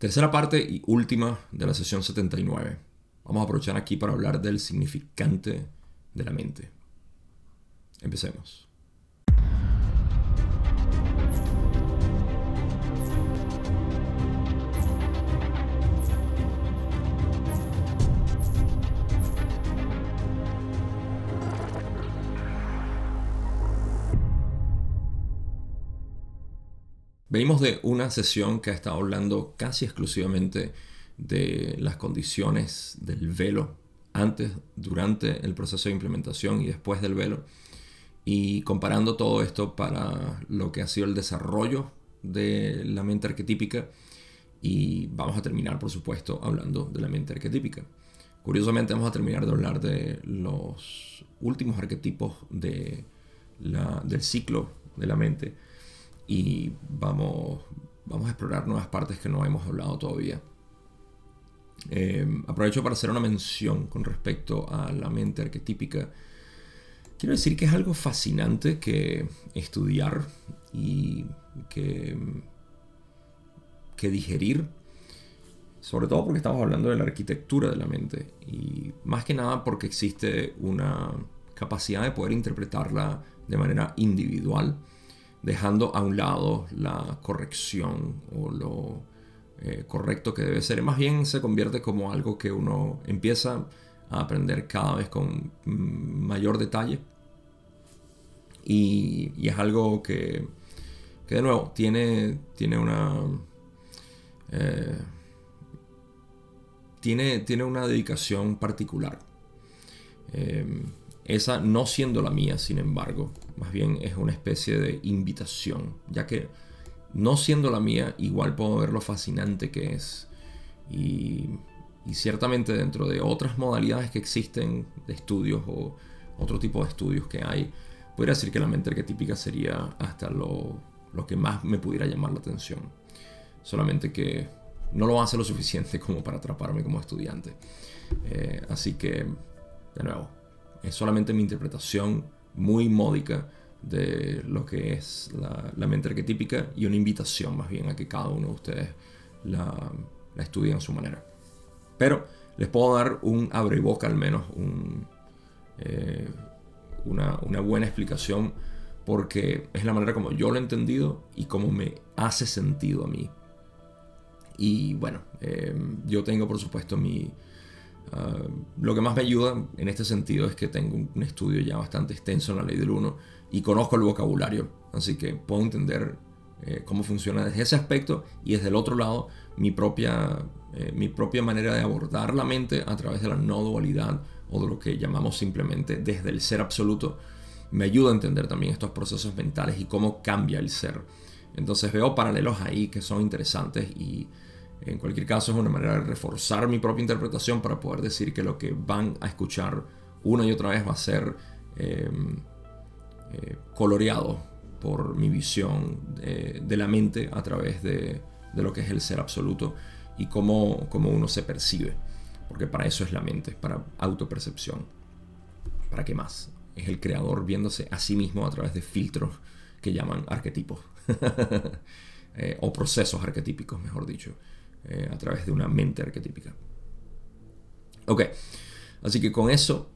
Tercera parte y última de la sesión 79. Vamos a aprovechar aquí para hablar del significante de la mente. Empecemos. Venimos de una sesión que ha estado hablando casi exclusivamente de las condiciones del velo antes, durante el proceso de implementación y después del velo. Y comparando todo esto para lo que ha sido el desarrollo de la mente arquetípica. Y vamos a terminar, por supuesto, hablando de la mente arquetípica. Curiosamente vamos a terminar de hablar de los últimos arquetipos de del ciclo de la mente y vamos, vamos a explorar nuevas partes que no hemos hablado todavía. Eh, aprovecho para hacer una mención con respecto a la mente arquetípica. Quiero decir que es algo fascinante que estudiar y que, que digerir, sobre todo porque estamos hablando de la arquitectura de la mente y más que nada porque existe una capacidad de poder interpretarla de manera individual dejando a un lado la corrección o lo eh, correcto que debe ser. Más bien se convierte como algo que uno empieza a aprender cada vez con mm, mayor detalle. Y, es algo que, de nuevo, tiene, tiene una... Eh, tiene, tiene, una dedicación particular. Eh, esa no siendo la mía, sin embargo, más bien es una especie de invitación, ya que no siendo la mía, igual puedo ver lo fascinante que es. Y, ciertamente dentro de otras modalidades que existen de estudios o otro tipo de estudios que hay, podría decir que la mente arquetípica sería hasta lo, que más me pudiera llamar la atención. Solamente que no lo hace lo suficiente como para atraparme como estudiante. Eh, así que, de nuevo, es solamente mi interpretación muy módica de lo que es la, mente arquetípica y una invitación más bien a que cada uno de ustedes la, estudie a su manera. Pero les puedo dar un abre boca al menos, eh, una, buena explicación porque es la manera como yo lo he entendido y como me hace sentido a mí. Y bueno, eh, yo tengo por supuesto mi, Ah, lo que más me ayuda en este sentido es que tengo un estudio ya bastante extenso en la ley del 1 y conozco el vocabulario, así que puedo entender eh, cómo funciona desde ese aspecto y desde el otro lado mi propia, eh, mi propia manera de abordar la mente a través de la no dualidad o de lo que llamamos simplemente desde el ser absoluto, me ayuda a entender también estos procesos mentales y cómo cambia el ser. Entonces veo paralelos ahí que son interesantes y en cualquier caso, es una manera de reforzar mi propia interpretación para poder decir que lo que van a escuchar una y otra vez va a ser em, eh, coloreado por mi visión de, la mente a través de, lo que es el ser absoluto y cómo, cómo uno se percibe. Porque para eso es la mente, para autopercepción. ¿Para qué más? Es el creador viéndose a sí mismo a través de filtros que llaman arquetipos. Eh, o procesos arquetípicos, mejor dicho. Eh, a través de una mente arquetípica. Ok, así que con eso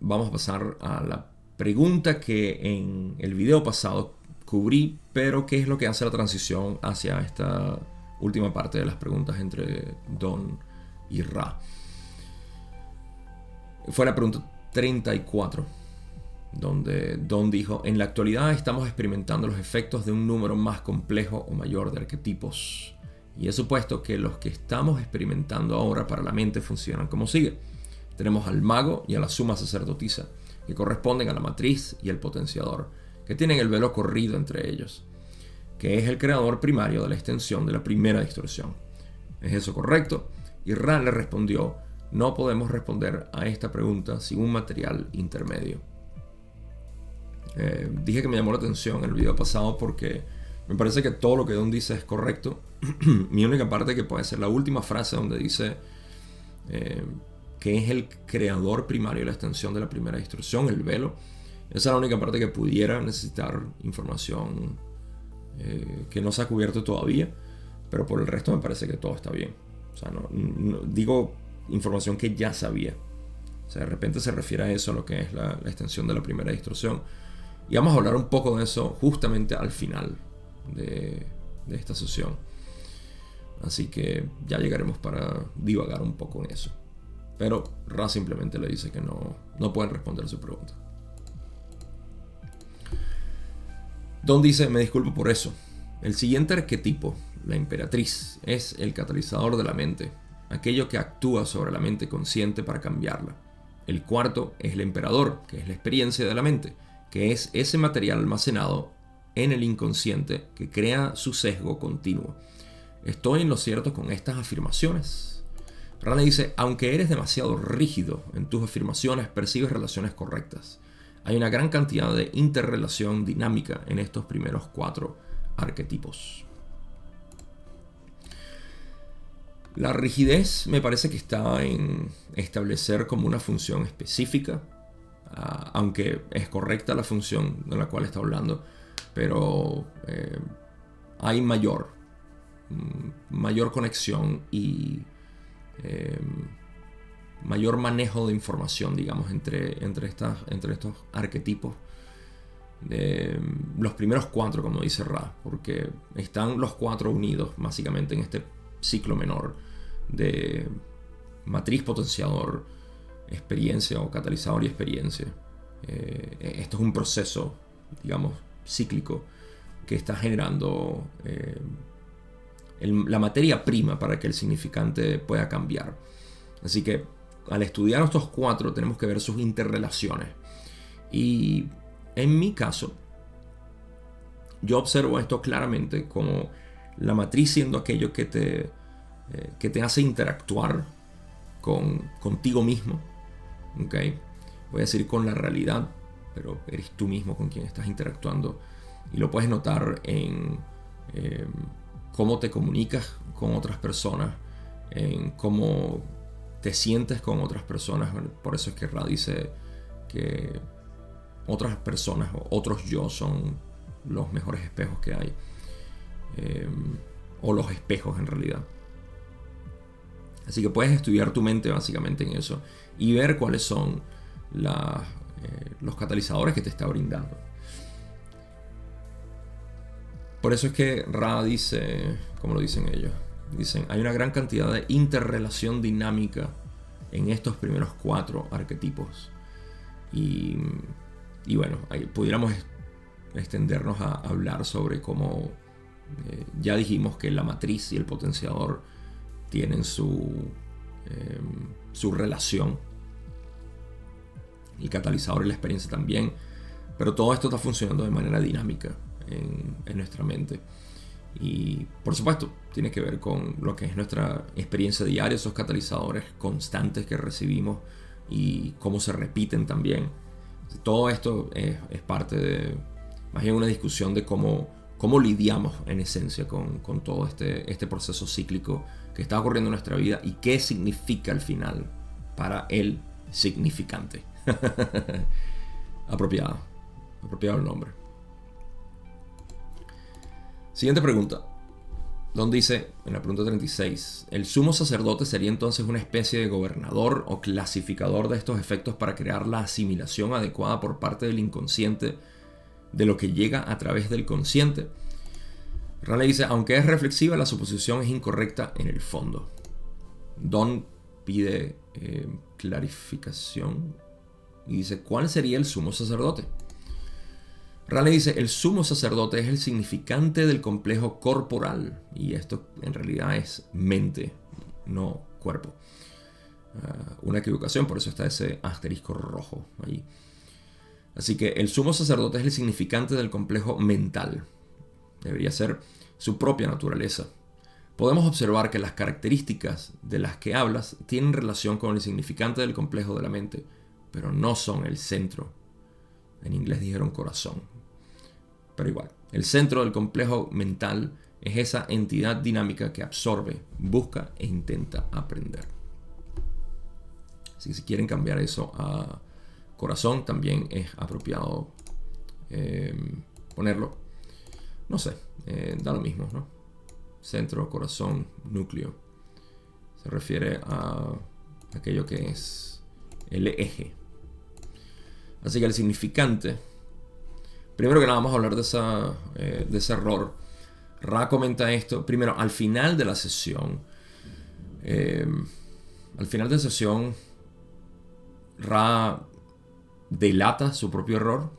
vamos a pasar a la pregunta que en el video pasado cubrí, pero qué es lo que hace la transición hacia esta última parte de las preguntas entre Don y Ra. Fue la pregunta 34, donde Don dijo, en la actualidad estamos experimentando los efectos de un número más complejo o mayor de arquetipos y he supuesto que los que estamos experimentando ahora para la mente funcionan como sigue. Tenemos al mago y a la suma sacerdotisa, que corresponden a la matriz y el potenciador, que tienen el velo corrido entre ellos, que es el creador primario de la extensión de la primera distorsión. ¿Es eso correcto? Y Ra le respondió, no podemos responder a esta pregunta sin un material intermedio. Eh, dije que me llamó la atención en el video pasado porque me parece que todo lo que Don dice es correcto. Mi única parte que puede ser la última frase donde dice eh, que es el creador primario de la extensión de la primera instrucción, el velo. Esa es la única parte que pudiera necesitar información eh, que no se ha cubierto todavía. Pero por el resto me parece que todo está bien. O sea, no, digo información que ya sabía. O sea, de repente se refiere a eso, a lo que es la, extensión de la primera instrucción. Y vamos a hablar un poco de eso justamente al final de, de esta sesión. Así que ya llegaremos para divagar un poco en eso. Pero Ra simplemente le dice que no, no pueden responder su pregunta. Don dice, me disculpo por eso. El siguiente arquetipo, la emperatriz, es el catalizador de la mente, aquello que actúa sobre la mente consciente para cambiarla. El cuarto es el emperador, que es la experiencia de la mente, que es ese material almacenado en el inconsciente que crea su sesgo continuo. Estoy en lo cierto con estas afirmaciones. Rana dice, aunque eres demasiado rígido en tus afirmaciones, percibes relaciones correctas. Hay una gran cantidad de interrelación dinámica en estos primeros cuatro arquetipos. La rigidez me parece que está en establecer como una función específica, ah, aunque es correcta la función de la cual está hablando, pero eh, hay mayor, mm, mayor conexión y eh, mayor manejo de información, digamos, entre, entre, estas, entre estos arquetipos. los primeros cuatro, como dice Ra, porque están los cuatro unidos básicamente en este ciclo menor de matriz potenciador, experiencia o catalizador y experiencia. Eh, esto es un proceso, digamos, cíclico que está generando eh, la materia prima para que el significante pueda cambiar. Así que al estudiar estos cuatro tenemos que ver sus interrelaciones. Y en mi caso, yo observo esto claramente como la matriz siendo aquello que te, eh, que te hace interactuar con, contigo mismo. ¿okay? Voy a decir con la realidad, pero eres tú mismo con quien estás interactuando. Y lo puedes notar en eh, cómo te comunicas con otras personas, cómo te sientes con otras personas. Por eso es que Ra dice que otras personas otros yo son los mejores espejos que hay. Em, o los espejos en realidad. Así que puedes estudiar tu mente básicamente en eso y ver cuáles son eh, los catalizadores que te está brindando. Por eso es que Ra dice, como lo dicen ellos, Dicen, hay una gran cantidad de interrelación dinámica en estos primeros cuatro arquetipos. Y, bueno, ahí pudiéramos extendernos a hablar sobre cómo eh, ya dijimos que la matriz y el potenciador tienen su, em, su relación. El catalizador y la experiencia también. Pero todo esto está funcionando de manera dinámica en, en nuestra mente. Y por supuesto, tiene que ver con lo que es nuestra experiencia diaria, esos catalizadores constantes que recibimos y cómo se repiten también. Todo esto es, parte de más bien una discusión de cómo, cómo lidiamos en esencia con, con, todo este, este proceso cíclico que está ocurriendo en nuestra vida y qué significa al final para el significante. apropiado, apropiado el nombre. Siguiente pregunta. Donde dice, en la pregunta 36, ¿el sumo sacerdote sería entonces una especie de gobernador o clasificador de estos efectos para crear la asimilación adecuada por parte del inconsciente de lo que llega a través del consciente? Raleigh dice, aunque es reflexiva, la suposición es incorrecta en el fondo. Don pide eh, clarificación y dice, ¿cuál sería el sumo sacerdote? Raleigh dice, el sumo sacerdote es el significante del complejo corporal, y esto en realidad es mente, no cuerpo. Ah, una equivocación, por eso está ese asterisco rojo ahí. Así que el sumo sacerdote es el significante del complejo mental. Debería ser su propia naturaleza. Podemos observar que las características de las que hablas tienen relación con el significante del complejo de la mente, pero no son el centro. En inglés dijeron corazón, pero igual, el centro del complejo mental es esa entidad dinámica que absorbe, busca e intenta aprender. Así que si quieren cambiar eso a corazón, también es apropiado eh, ponerlo. No sé, eh, da lo mismo, ¿no? centro, corazón, núcleo. Se refiere a aquello que es el eje. Así que el significante, primero que nada vamos a hablar de, esa, eh, de ese error. Ra comenta esto, primero, al final de la sesión, eh, al final de la sesión, Ra delata su propio error.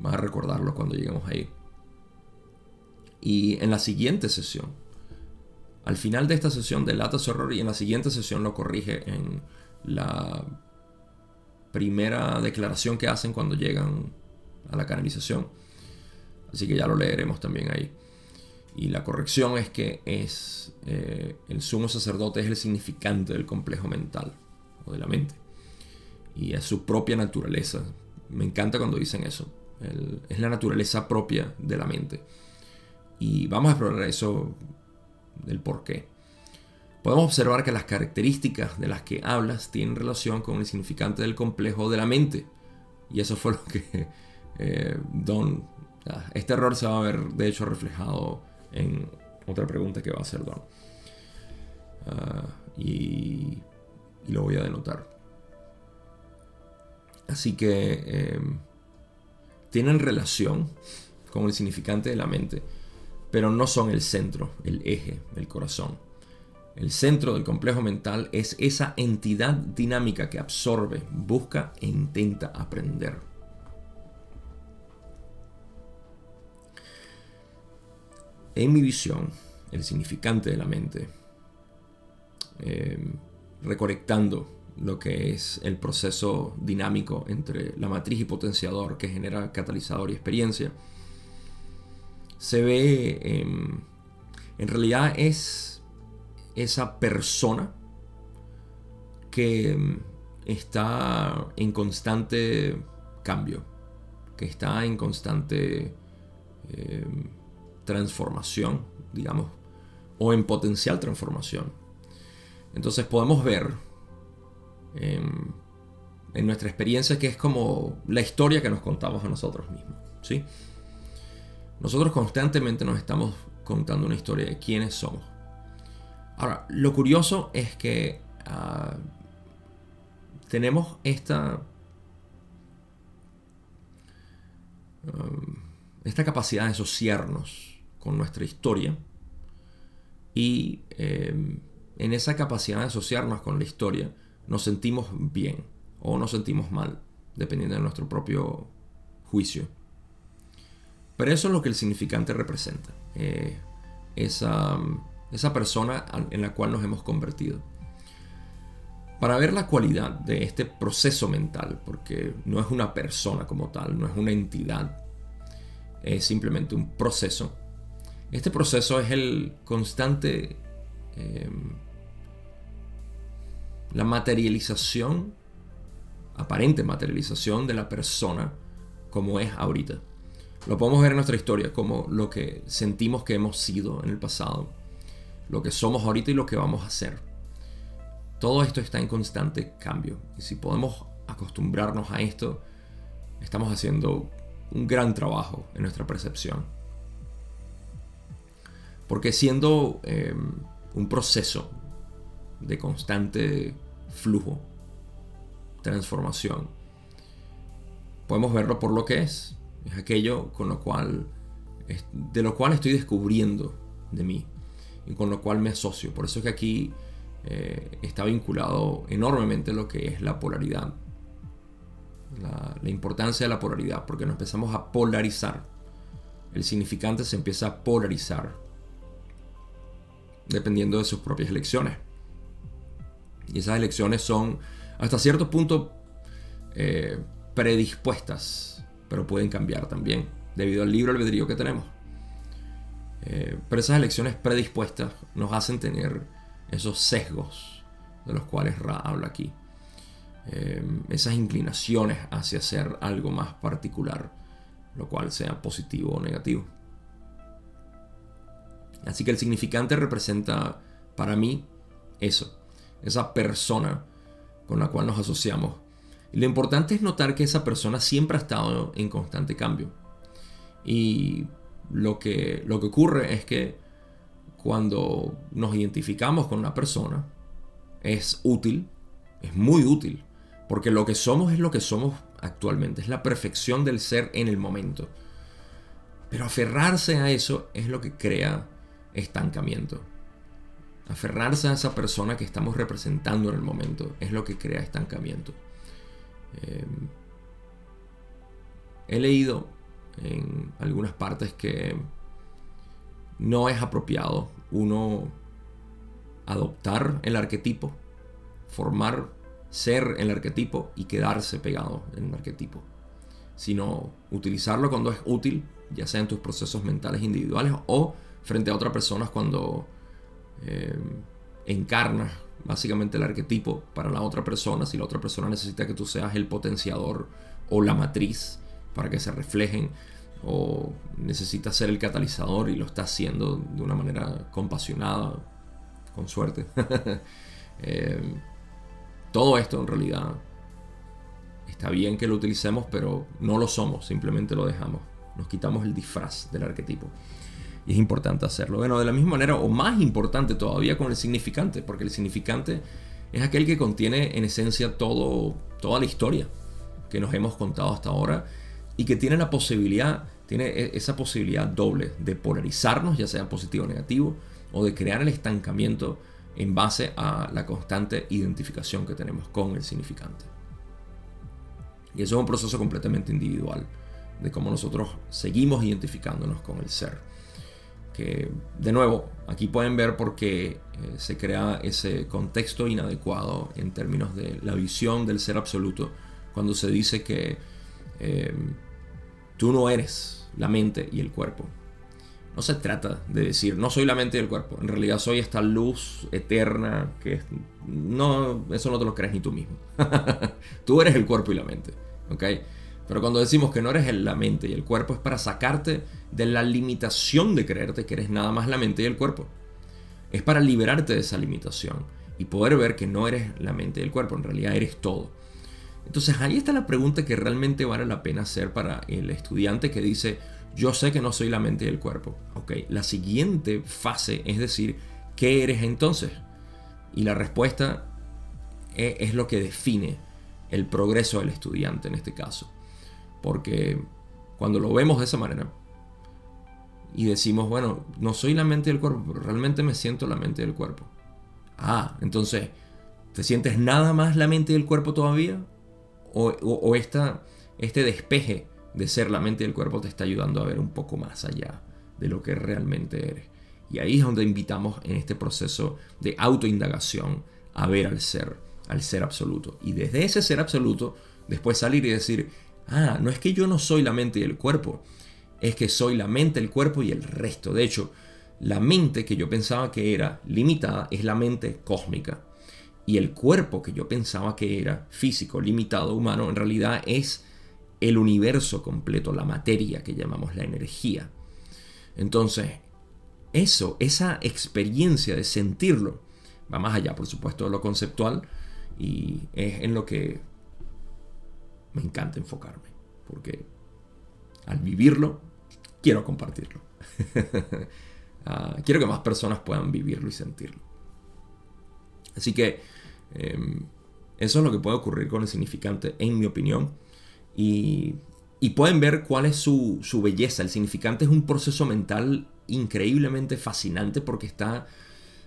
Vas a recordarlo cuando lleguemos ahí. Y en la siguiente sesión, al final de esta sesión delata su error y en la siguiente sesión lo corrige en la primera declaración que hacen cuando llegan a la canalización. Así que ya lo leeremos también ahí. Y la corrección es que es eh, el sumo sacerdote es el significante del complejo mental o de la mente. Y es su propia naturaleza. Me encanta cuando dicen eso. es la naturaleza propia de la mente. Y vamos a explorar eso del por qué. Podemos observar que las características de las que hablas tienen relación con el significante del complejo de la mente. Y eso fue lo que eh, Don... Este error se va a ver, de hecho, reflejado en otra pregunta que va a hacer Don. Ah, y, lo voy a denotar. Así que em, tienen relación con el significante de la mente pero no son el centro, el eje, el corazón. El centro del complejo mental es esa entidad dinámica que absorbe, busca e intenta aprender. En mi visión, el significante de la mente, em, recolectando lo que es el proceso dinámico entre la matriz y potenciador que genera catalizador y experiencia, se ve, em, en realidad es esa persona que em, está en constante cambio, que está en constante transformación, digamos, o en potencial transformación. Entonces podemos ver en nuestra experiencia que es como la historia que nos contamos a nosotros mismos, ¿sí? Nosotros constantemente nos estamos contando una historia de quiénes somos. Ahora, lo curioso es que ah, tenemos esta, um, esta capacidad de asociarnos con nuestra historia y em, en esa capacidad de asociarnos con la historia nos sentimos bien o nos sentimos mal, dependiendo de nuestro propio juicio. Pero eso es lo que el significante representa. Eh, esa, esa persona en la cual nos hemos convertido. Para ver la cualidad de este proceso mental, porque no es una persona como tal, no es una entidad, es simplemente un proceso. Este proceso es el constante, em, la materialización, aparente materialización de la persona como es ahorita. Lo podemos ver en nuestra historia como lo que sentimos que hemos sido en el pasado, lo que somos ahorita y lo que vamos a hacer. Todo esto está en constante cambio. Y si podemos acostumbrarnos a esto, estamos haciendo un gran trabajo en nuestra percepción. Porque siendo em, un proceso de constante flujo, transformación, podemos verlo por lo que es, es aquello con lo cual, de lo cual estoy descubriendo de mí y con lo cual me asocio. Por eso es que aquí eh, está vinculado enormemente lo que es la polaridad. La, la, importancia de la polaridad, porque nos empezamos a polarizar. El significante se empieza a polarizar dependiendo de sus propias elecciones. Y esas elecciones son hasta cierto punto eh, predispuestas pero pueden cambiar también, debido al libro albedrío que tenemos. Eh, pero esas elecciones predispuestas nos hacen tener esos sesgos de los cuales Ra habla aquí. Eh, esas inclinaciones hacia hacer algo más particular, lo cual sea positivo o negativo. Así que el significante representa para mí eso, esa persona con la cual nos asociamos y lo importante es notar que esa persona siempre ha estado en constante cambio. Y lo que, lo que ocurre es que cuando nos identificamos con una persona, es útil, es muy útil, porque lo que somos es lo que somos actualmente, es la perfección del ser en el momento. Pero aferrarse a eso es lo que crea estancamiento. Aferrarse a esa persona que estamos representando en el momento es lo que crea estancamiento. Eh, he leído en algunas partes que no es apropiado uno adoptar el arquetipo, formar, ser el arquetipo y quedarse pegado en el arquetipo, sino utilizarlo cuando es útil, ya sea en tus procesos mentales individuales o frente a otras personas cuando eh, encarnas básicamente el arquetipo para la otra persona, si la otra persona necesita que tú seas el potenciador o la matriz para que se reflejen o necesita ser el catalizador y lo está haciendo de una manera compasionada, con suerte. Eh, todo esto en realidad está bien que lo utilicemos, pero no lo somos, simplemente lo dejamos. Nos quitamos el disfraz del arquetipo. Y es importante hacerlo. Bueno, de la misma manera, o más importante todavía con el significante, porque el significante es aquel que contiene en esencia todo, toda la historia que nos hemos contado hasta ahora y que tiene la posibilidad, tiene e, esa posibilidad doble de polarizarnos, ya sea positivo o negativo, o de crear el estancamiento en base a la constante identificación que tenemos con el significante. Y eso es un proceso completamente individual, de cómo nosotros seguimos identificándonos con el ser. De nuevo, aquí pueden ver por qué eh, se crea ese contexto inadecuado en términos de la visión del ser absoluto, cuando se dice que eh, Tú no eres la mente y el cuerpo. No se trata de decir, no soy la mente y el cuerpo. En realidad soy esta luz eterna que no, eso no te lo crees ni tú mismo. tú eres el cuerpo y la mente. ¿Ok? Pero cuando decimos que no eres la mente y el cuerpo es para sacarte de la limitación de creerte que eres nada más la mente y el cuerpo. Es para liberarte de esa limitación y poder ver que no eres la mente y el cuerpo, en realidad eres todo. Entonces ahí está la pregunta que realmente vale la pena hacer para el estudiante que dice, yo sé que no soy la mente y el cuerpo. Ok, la siguiente fase es decir, ¿qué eres entonces? Y la respuesta es, es lo que define el progreso del estudiante en este caso. Porque cuando lo vemos de esa manera y decimos, bueno, no soy la mente y el cuerpo, pero realmente me siento la mente y el cuerpo. Ah, entonces, ¿te sientes nada más la mente y el cuerpo todavía? o, este despeje de ser la mente y el cuerpo te está ayudando a ver un poco más allá de lo que realmente eres. Y ahí es donde invitamos en este proceso de autoindagación a ver al ser, al ser absoluto. Y desde ese ser absoluto, después salir y decir, ah, no es que yo no soy la mente y el cuerpo, es que soy la mente, el cuerpo y el resto. De hecho, la mente que yo pensaba que era limitada es la mente cósmica. Y el cuerpo que yo pensaba que era físico, limitado, humano, en realidad es el universo completo, la materia que llamamos la energía. Entonces, eso, esa experiencia de sentirlo, va más allá, por supuesto, de lo conceptual y es en lo que me encanta enfocarme, porque al vivirlo, quiero compartirlo. Ah, quiero que más personas puedan vivirlo y sentirlo. Así que Em, eso es lo que puede ocurrir con el significante, en mi opinión. Y, pueden ver cuál es su, belleza. El significante es un proceso mental increíblemente fascinante porque está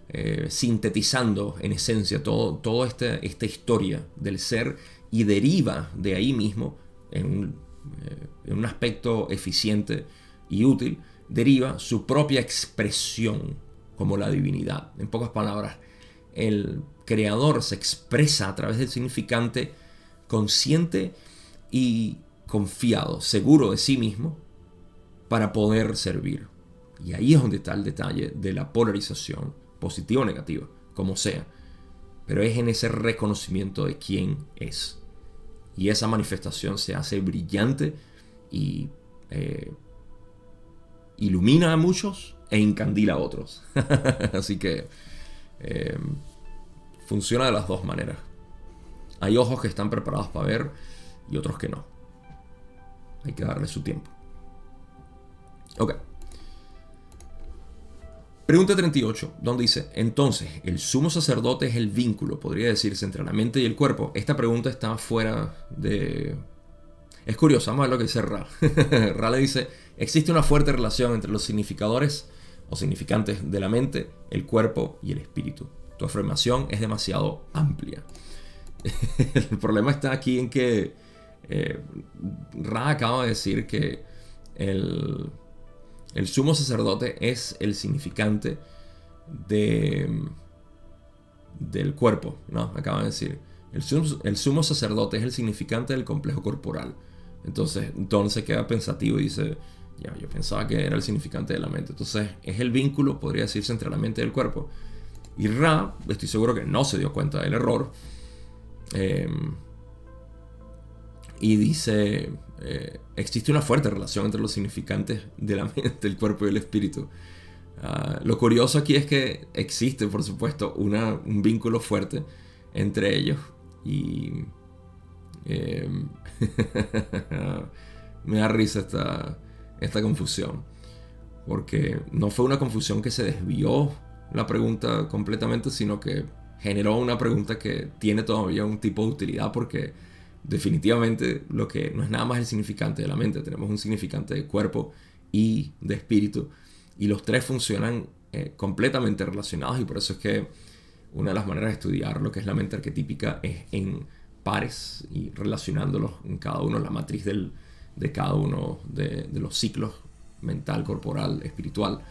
eh, sintetizando en esencia toda todo este, esta historia del ser y deriva de ahí mismo en un, eh, en un aspecto eficiente y útil, deriva su propia expresión como la divinidad. En pocas palabras, el creador se expresa a través del significante consciente y confiado, seguro de sí mismo, para poder servir. Y ahí es donde está el detalle de la polarización, positiva o negativa, como sea. Pero es en ese reconocimiento de quién es. Y esa manifestación se hace brillante y eh, ilumina a muchos e encandila a otros. Así que eh, funciona de las dos maneras. Hay ojos que están preparados para ver y otros que no. Hay que darle su tiempo. Ok. Pregunta 38, donde dice, entonces, ¿el sumo sacerdote es el vínculo, podría decirse, entre la mente y el cuerpo? Esta pregunta está fuera de... Es curioso, vamos a ver lo que dice Ra. Ra le dice, existe una fuerte relación entre los significadores o significantes de la mente, el cuerpo y el espíritu. Tu afirmación es demasiado amplia. el problema está aquí en que eh, Ra acaba de decir que el el sumo sacerdote es el significante de, del cuerpo, ¿no? Acaba de decir. El sumo, sacerdote es el significante del complejo corporal. Entonces, entonces queda pensativo y dice, ya, yo pensaba que era el significante de la mente. Entonces, es el vínculo, podría decirse, entre la mente y el cuerpo. Y Ra, estoy seguro que no se dio cuenta del error. Em, y dice, eh, existe una fuerte relación entre los significantes de la mente, el cuerpo y el espíritu. Ah, lo curioso aquí es que existe, por supuesto, un vínculo fuerte entre ellos. Y em, me da risa esta, esta confusión. Porque no fue una confusión que se desvió la pregunta completamente, sino que generó una pregunta que tiene todavía un tipo de utilidad porque definitivamente lo que no es nada más el significante de la mente, tenemos un significante de cuerpo y de espíritu, y los tres funcionan eh, completamente relacionados, y por eso es que una de las maneras de estudiar lo que es la mente arquetípica es en pares y relacionándolos en cada uno, la matriz del, de cada uno de, los ciclos mental, corporal, espiritual.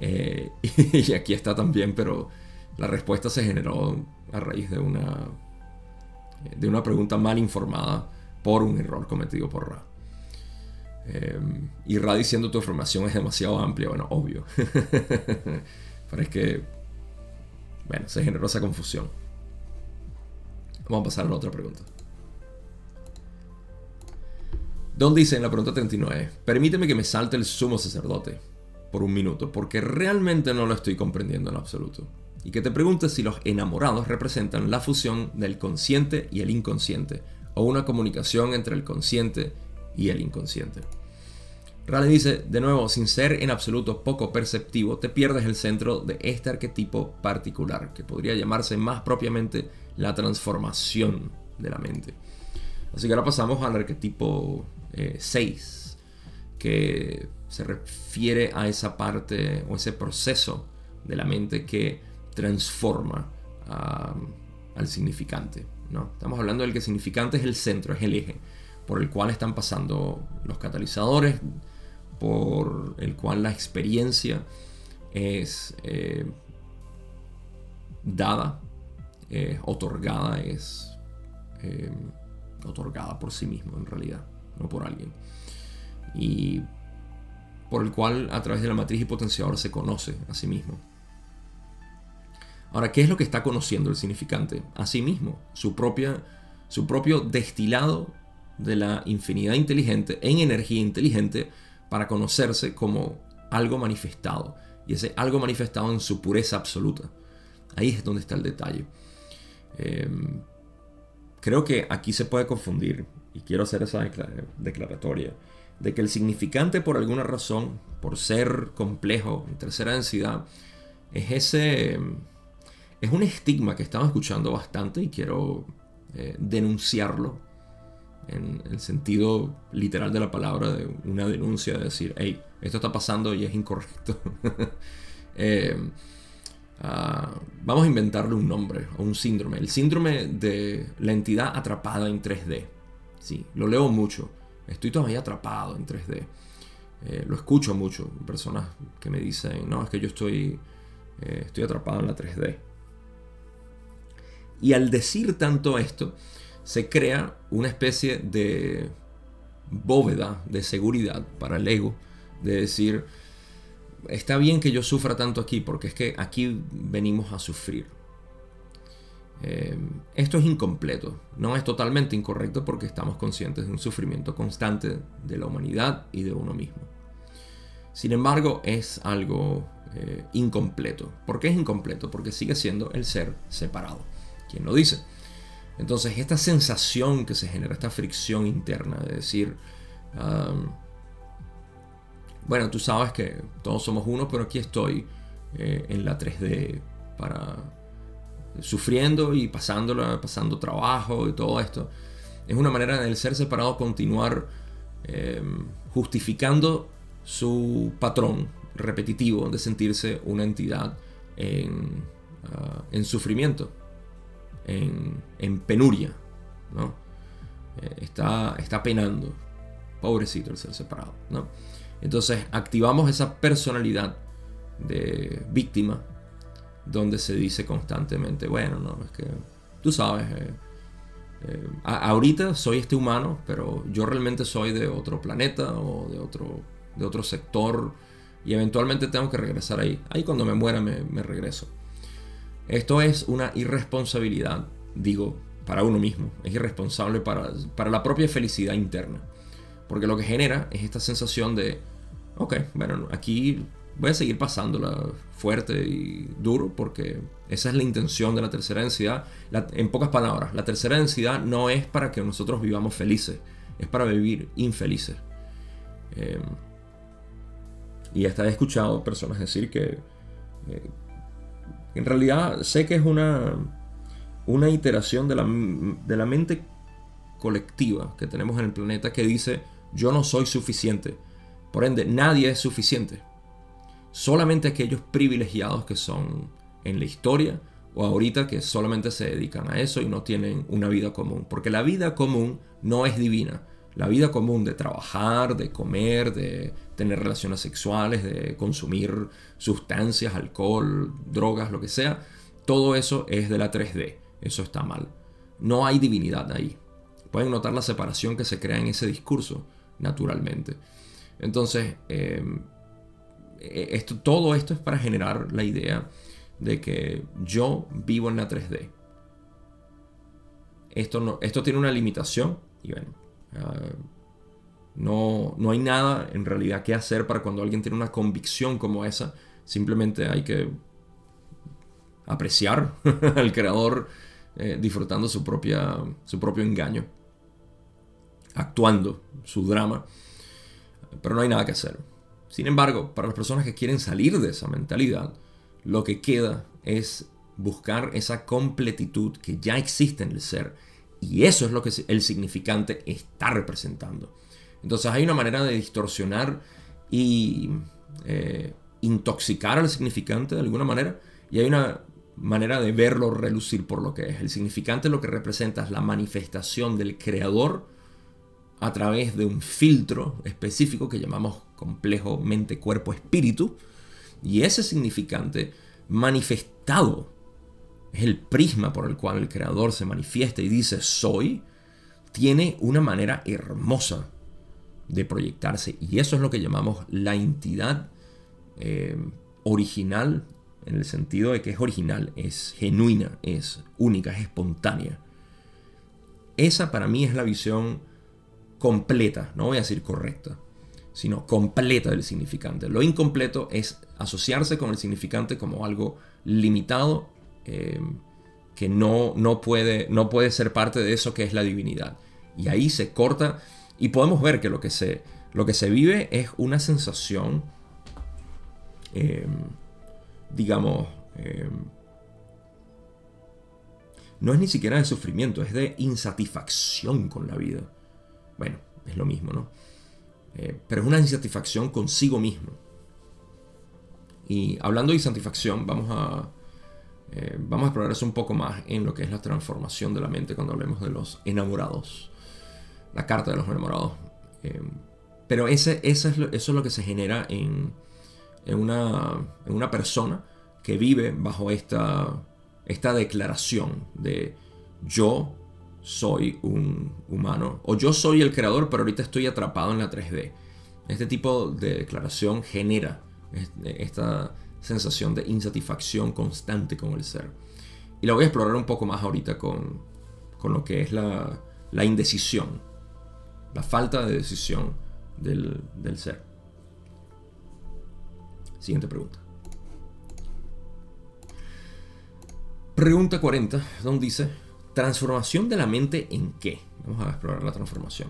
Eh, y aquí está también, pero la respuesta se generó a raíz de una de una pregunta mal informada por un error cometido por Ra. Em, y Ra diciendo tu información es demasiado amplia, bueno, obvio. Pero es que, bueno, se generó esa confusión. Vamos a pasar a la otra pregunta. Don dice en la pregunta 39, permíteme que me salte el sumo sacerdote por un minuto, porque realmente no lo estoy comprendiendo en absoluto y que te preguntes si los enamorados representan la fusión del consciente y el inconsciente, o una comunicación entre el consciente y el inconsciente. Raleigh dice, de nuevo, sin ser en absoluto poco perceptivo, te pierdes el centro de este arquetipo particular, que podría llamarse más propiamente la transformación de la mente. Así que ahora pasamos al arquetipo 6, eh, que se refiere a esa parte o ese proceso de la mente que transforma al significante. ¿no? Estamos hablando del que significante es el centro, es el eje por el cual están pasando los catalizadores, por el cual la experiencia es eh, dada, otorgada, es eh, otorgada por sí mismo en realidad, no por alguien. Y por el cual a través de la matriz y potenciador se conoce a sí mismo. Ahora, ¿qué es lo que está conociendo el significante? A sí mismo, su, propia, su propio destilado de la infinidad inteligente en energía inteligente para conocerse como algo manifestado. Y ese algo manifestado en su pureza absoluta. Ahí es donde está el detalle. Em, creo que aquí se puede confundir, y quiero hacer esa declaratoria, de que el significante por alguna razón, por ser complejo, en tercera densidad, es ese es un estigma que estamos escuchando bastante y quiero eh, denunciarlo en el sentido literal de la palabra, de una denuncia, de decir, hey, esto está pasando y es incorrecto. Eh, ah, vamos a inventarle un nombre o un síndrome. El síndrome de la entidad atrapada en 3D. Sí, lo leo mucho. Estoy todavía atrapado en 3D. Eh, lo escucho mucho. Personas que me dicen, no, es que yo estoy, estoy atrapado en la 3D. Y al decir tanto esto, se crea una especie de bóveda de seguridad para el ego, de decir, está bien que yo sufra tanto aquí, porque es que aquí venimos a sufrir. Eh, esto es incompleto, no es totalmente incorrecto porque estamos conscientes de un sufrimiento constante de la humanidad y de uno mismo. Sin embargo, es algo eh, incompleto. ¿Por qué es incompleto? Porque sigue siendo el ser separado quien lo dice. Entonces, esta sensación que se genera, esta fricción interna de decir, bueno, tú sabes que todos somos uno, pero aquí estoy eh, en la 3D para sufriendo y pasándola, pasando trabajo y todo esto. Es una manera del ser separado continuar eh, justificando su patrón repetitivo de sentirse una entidad en, ah, sufrimiento, en, penuria. ¿no? Eh, está, está penando. Pobrecito el ser separado. ¿no? Entonces activamos esa personalidad de víctima donde se dice constantemente, bueno, no, es que tú sabes, eh, eh, ahorita soy este humano, pero yo realmente soy de otro planeta o de otro, de otro sector y eventualmente tengo que regresar ahí. Ahí cuando me muera me, me regreso. Esto es una irresponsabilidad, digo, para uno mismo. Es irresponsable para, para la propia felicidad interna. Porque lo que genera es esta sensación de, ok, bueno, aquí voy a seguir pasándola fuerte y duro porque esa es la intención de la tercera densidad. en pocas palabras, la tercera densidad no es para que nosotros vivamos felices, es para vivir infelices. Em, y hasta he escuchado personas decir que eh, en realidad sé que es una, una iteración de la, de la mente colectiva que tenemos en el planeta que dice yo no soy suficiente. Por ende, nadie es suficiente solamente aquellos privilegiados que son en la historia o ahorita que solamente se dedican a eso y no tienen una vida común. Porque la vida común no es divina. La vida común de trabajar, de comer, de tener relaciones sexuales, de consumir sustancias, alcohol, drogas, lo que sea, todo eso es de la 3D. Eso está mal. No hay divinidad ahí. Pueden notar la separación que se crea en ese discurso, naturalmente. Entonces, eh, esto, todo esto es para generar la idea de que yo vivo en la 3D. Esto, no, esto tiene una limitación y bueno, ah, no, no hay nada en realidad que hacer para cuando alguien tiene una convicción como esa. Simplemente hay que apreciar al creador eh, disfrutando su, propia, su propio engaño, actuando su drama. Pero no hay nada que hacer. Sin embargo, para las personas que quieren salir de esa mentalidad, lo que queda es buscar esa completitud que ya existe en el ser. Y eso es lo que el significante está representando. Entonces hay una manera de distorsionar y eh, intoxicar al significante de alguna manera. Y hay una manera de verlo relucir por lo que es. El significante lo que representa es la manifestación del creador a través de un filtro específico que llamamos complejo mente, cuerpo, espíritu. Y ese significante manifestado es el prisma por el cual el creador se manifiesta y dice soy, tiene una manera hermosa de proyectarse. Y eso es lo que llamamos la entidad eh, original, en el sentido de que es original, es genuina, es única, es espontánea. Esa para mí es la visión completa, no voy a decir correcta, sino completa del significante. Lo incompleto es asociarse con el significante como algo limitado eh, que no, no, puede, no puede ser parte de eso que es la divinidad. Y ahí se corta y podemos ver que lo que se, lo que se vive es una sensación, eh, digamos, eh, no es ni siquiera de sufrimiento, es de insatisfacción con la vida. Bueno, es lo mismo, ¿no? Eh, pero es una insatisfacción consigo mismo. Y hablando de insatisfacción, vamos a, eh, vamos a explorar eso un poco más en lo que es la transformación de la mente cuando hablemos de los enamorados. La carta de los enamorados. Eh, pero ese, es eso es lo que se genera en, en, una, en una persona que vive bajo esta, esta declaración de yo soy un humano o yo soy el creador pero ahorita estoy atrapado en la 3D. Este tipo de declaración genera esta sensación de insatisfacción constante con el ser. Y la voy a explorar un poco más ahorita con, lo que es la, indecisión, la falta de decisión del, del ser. Siguiente pregunta. Pregunta 40, donde dice, ¿Transformación de la mente en qué? Vamos a explorar la transformación.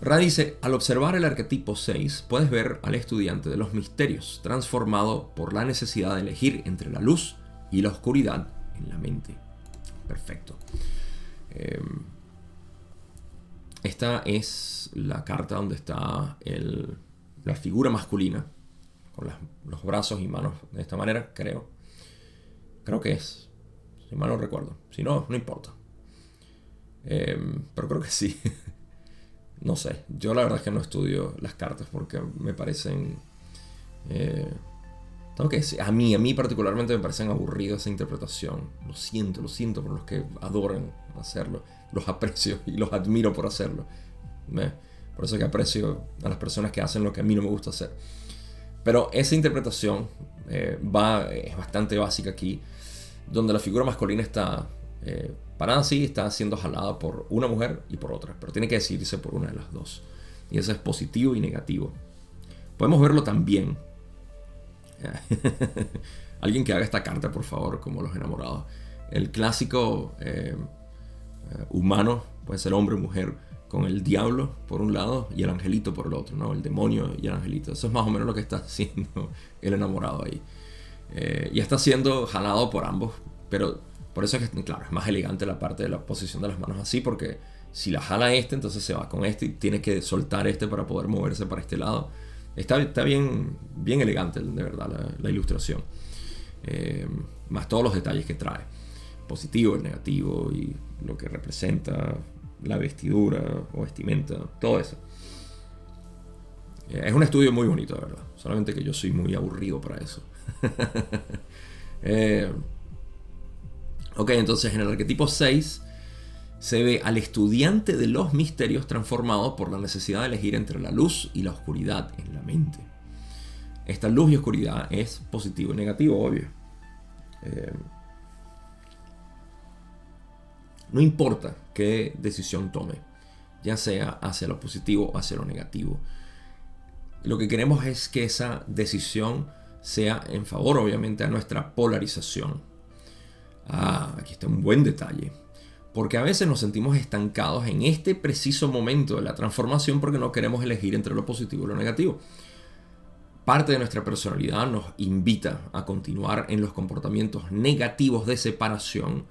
Ra dice, al observar el arquetipo 6, puedes ver al estudiante de los misterios, transformado por la necesidad de elegir entre la luz y la oscuridad en la mente. Perfecto. Em, esta es la carta donde está la figura masculina, con los brazos y manos de esta manera, creo. Creo que es, si mal no recuerdo. Si no, no importa. Em, pero creo que sí. no sé, yo la verdad es que no estudio las cartas porque me parecen... Eh, tengo que decir, a mí, a mí particularmente me parecen aburridas esa interpretación. Lo siento, lo siento por los que adoran hacerlo. Los aprecio y los admiro por hacerlo. Por eso que aprecio a las personas que hacen lo que a mí no me gusta hacer. Pero esa interpretación eh, va, es bastante básica aquí, donde la figura masculina está eh, parada así, está siendo jalada por una mujer y por otra, pero tiene que decidirse por una de las dos. Y eso es positivo y negativo. Podemos verlo también. Alguien que haga esta carta, por favor, como los enamorados. El clásico eh, humano, puede ser hombre o mujer, con el diablo por un lado y el angelito por el otro, ¿no? El demonio y el angelito. Eso es más o menos lo que está haciendo el enamorado ahí. Eh, y está siendo jalado por ambos, pero por eso es que, claro, es más elegante la parte de la posición de las manos así, porque si la jala este, entonces se va con este y tiene que soltar este para poder moverse para este lado. Está, está bien, bien elegante, de verdad, la, ilustración. Eh, más todos los detalles que trae. Positivo, el negativo y lo que representa la vestidura o vestimenta, todo eso. Eh, es un estudio muy bonito, de verdad. Solamente que yo soy muy aburrido para eso. Eh, ok, entonces en el arquetipo 6 se ve al estudiante de los misterios transformado por la necesidad de elegir entre la luz y la oscuridad en la mente. Esta luz y oscuridad es positivo y negativo, obvio. Eh, no importa qué decisión tome, ya sea hacia lo positivo o hacia lo negativo. Lo que queremos es que esa decisión sea en favor, obviamente, a nuestra polarización. Ah, aquí está un buen detalle. Porque a veces nos sentimos estancados en este preciso momento de la transformación porque no queremos elegir entre lo positivo y lo negativo. Parte de nuestra personalidad nos invita a continuar en los comportamientos negativos de separación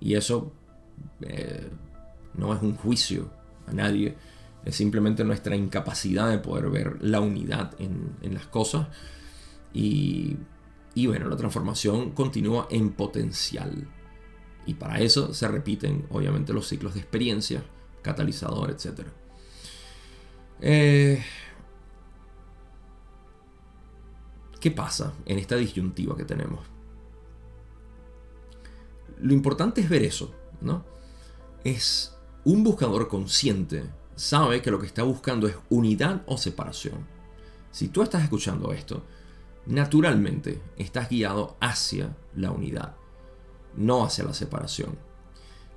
y eso eh, no es un juicio a nadie, es simplemente nuestra incapacidad de poder ver la unidad en, las cosas. Y, bueno, la transformación continúa en potencial. Y para eso se repiten obviamente los ciclos de experiencia, catalizador, etc. Eh, ¿Qué pasa en esta disyuntiva que tenemos? Lo importante es ver eso, ¿no? Es un buscador consciente, sabe que lo que está buscando es unidad o separación. Si tú estás escuchando esto, naturalmente estás guiado hacia la unidad, no hacia la separación.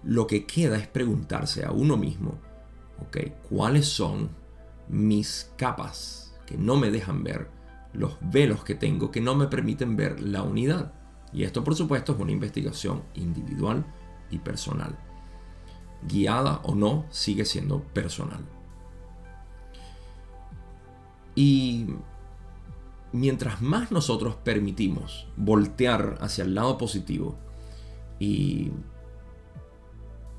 Lo que queda es preguntarse a uno mismo, ok, ¿cuáles son mis capas que no me dejan ver, los velos que tengo que no me permiten ver la unidad? Y esto por supuesto es una investigación individual y personal. Guiada o no, sigue siendo personal. Y mientras más nosotros permitimos voltear hacia el lado positivo y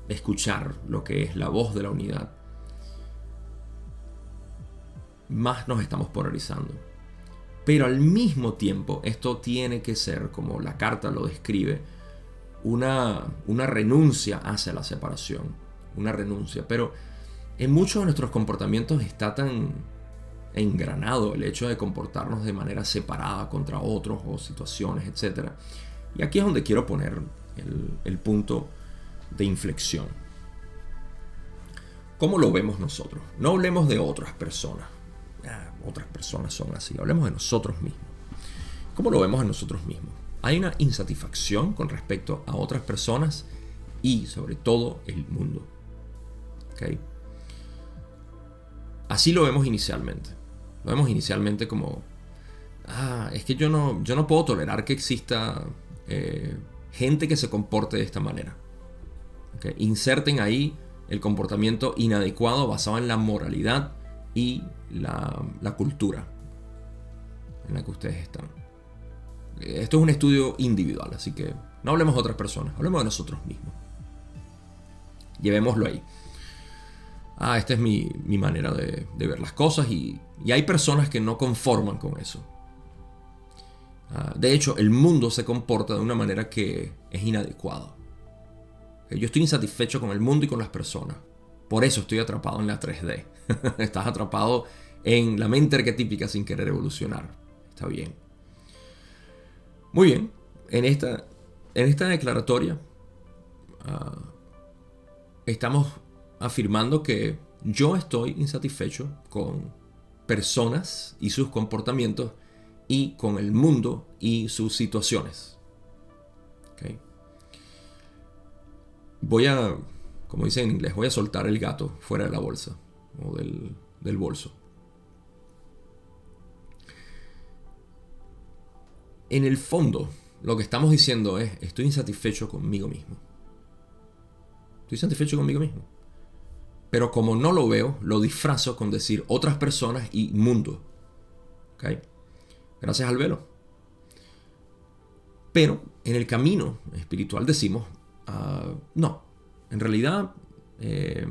escuchar lo que es la voz de la unidad, más nos estamos polarizando. Pero al mismo tiempo, esto tiene que ser, como la carta lo describe, una, una renuncia hacia la separación, una renuncia. Pero en muchos de nuestros comportamientos está tan engranado el hecho de comportarnos de manera separada contra otros o situaciones, etc. Y aquí es donde quiero poner el, punto de inflexión. ¿Cómo lo vemos nosotros? No hablemos de otras personas. Ah, otras personas son así. Hablemos de nosotros mismos. ¿Cómo lo vemos en nosotros mismos? Hay una insatisfacción con respecto a otras personas y sobre todo el mundo. Así lo vemos inicialmente. Lo vemos inicialmente como, ah, es que yo no, yo no puedo tolerar que exista eh, gente que se comporte de esta manera. Inserten ahí el comportamiento inadecuado basado en la moralidad y la, la cultura en la que ustedes están. Esto es un estudio individual, así que no hablemos de otras personas, hablemos de nosotros mismos. Llevémoslo ahí. Ah, esta es mi, manera de, ver las cosas y, hay personas que no conforman con eso. Ah, de hecho, el mundo se comporta de una manera que es inadecuada. Yo estoy insatisfecho con el mundo y con las personas. Por eso estoy atrapado en la 3D. Estás atrapado en la mente arquetípica sin querer evolucionar. Está bien. Muy bien. En esta, en esta declaratoria ah, estamos afirmando que yo estoy insatisfecho con personas y sus comportamientos y con el mundo y sus situaciones. Voy a, como dicen en inglés, voy a soltar el gato fuera de la bolsa o del, del bolso. En el fondo, lo que estamos diciendo es, estoy insatisfecho conmigo mismo. Estoy satisfecho conmigo mismo. Pero como no lo veo, lo disfrazo con decir otras personas y mundo. ¿Okay? Gracias al velo. Pero en el camino espiritual decimos, ah, no, en realidad eh,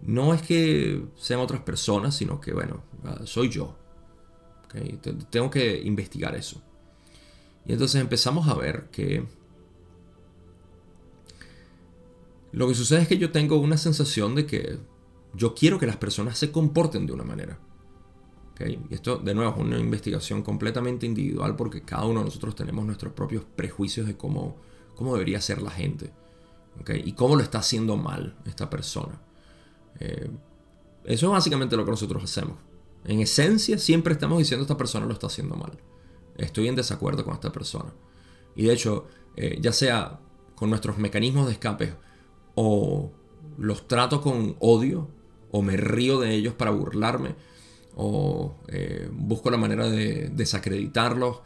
no es que sean otras personas, sino que, bueno, ah, soy yo. Tengo que investigar eso. Y entonces empezamos a ver que lo que sucede es que yo tengo una sensación de que yo quiero que las personas se comporten de una manera. Y esto, de nuevo, es una investigación completamente individual porque cada uno de nosotros tenemos nuestros propios prejuicios de cómo, cómo debería ser la gente. Y cómo lo está haciendo mal esta persona. Eh, eso es básicamente lo que nosotros hacemos. En esencia, siempre estamos diciendo esta persona lo está haciendo mal. Estoy en desacuerdo con esta persona. Y de hecho, eh, ya sea con nuestros mecanismos de escape o los trato con odio o me río de ellos para burlarme o eh, busco la manera de desacreditarlos.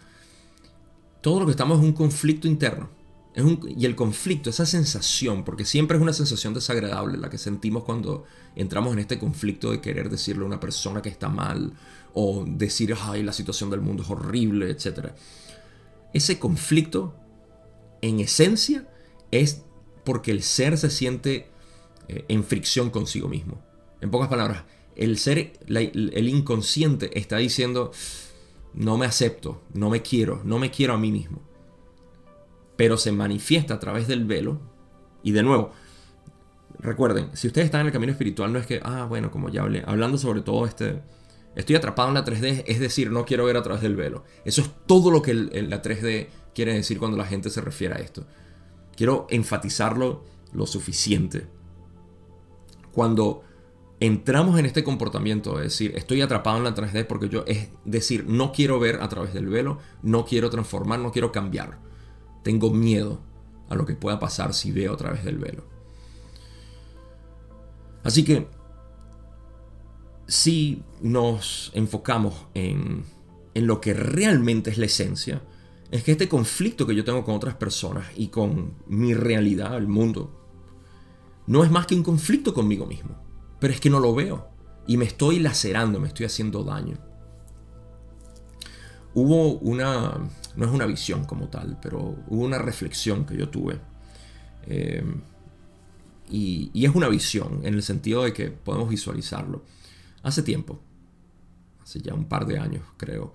Todo lo que estamos es un conflicto interno. Y el conflicto, esa sensación, porque siempre es una sensación desagradable la que sentimos cuando entramos en este conflicto de querer decirle a una persona que está mal o decir, ay, la situación del mundo es horrible, etc. Ese conflicto, en esencia, es porque el ser se siente eh, en fricción consigo mismo. En pocas palabras, el ser, el inconsciente está diciendo, no me acepto, no me quiero, no me quiero a mí mismo. Pero se manifiesta a través del velo. Y de nuevo, recuerden, si ustedes están en el camino espiritual, no es que, ah, bueno, como ya hablé, hablando sobre todo este, estoy atrapado en la 3D, es decir, no quiero ver a través del velo. Eso es todo lo que la 3D quiere decir cuando la gente se refiere a esto. Quiero enfatizarlo lo suficiente. Cuando entramos en este comportamiento de decir, estoy atrapado en la 3D porque yo, es decir, no quiero ver a través del velo, no quiero transformar, no quiero cambiar. Tengo miedo a lo que pueda pasar si veo a través del velo. Así que, si nos enfocamos en, en lo que realmente es la esencia, es que este conflicto que yo tengo con otras personas y con mi realidad, el mundo, no es más que un conflicto conmigo mismo. Pero es que no lo veo. Y me estoy lacerando, me estoy haciendo daño. Hubo una, no es una visión como tal, pero hubo una reflexión que yo tuve. Eh, y, es una visión en el sentido de que podemos visualizarlo. Hace tiempo, hace ya un par de años creo,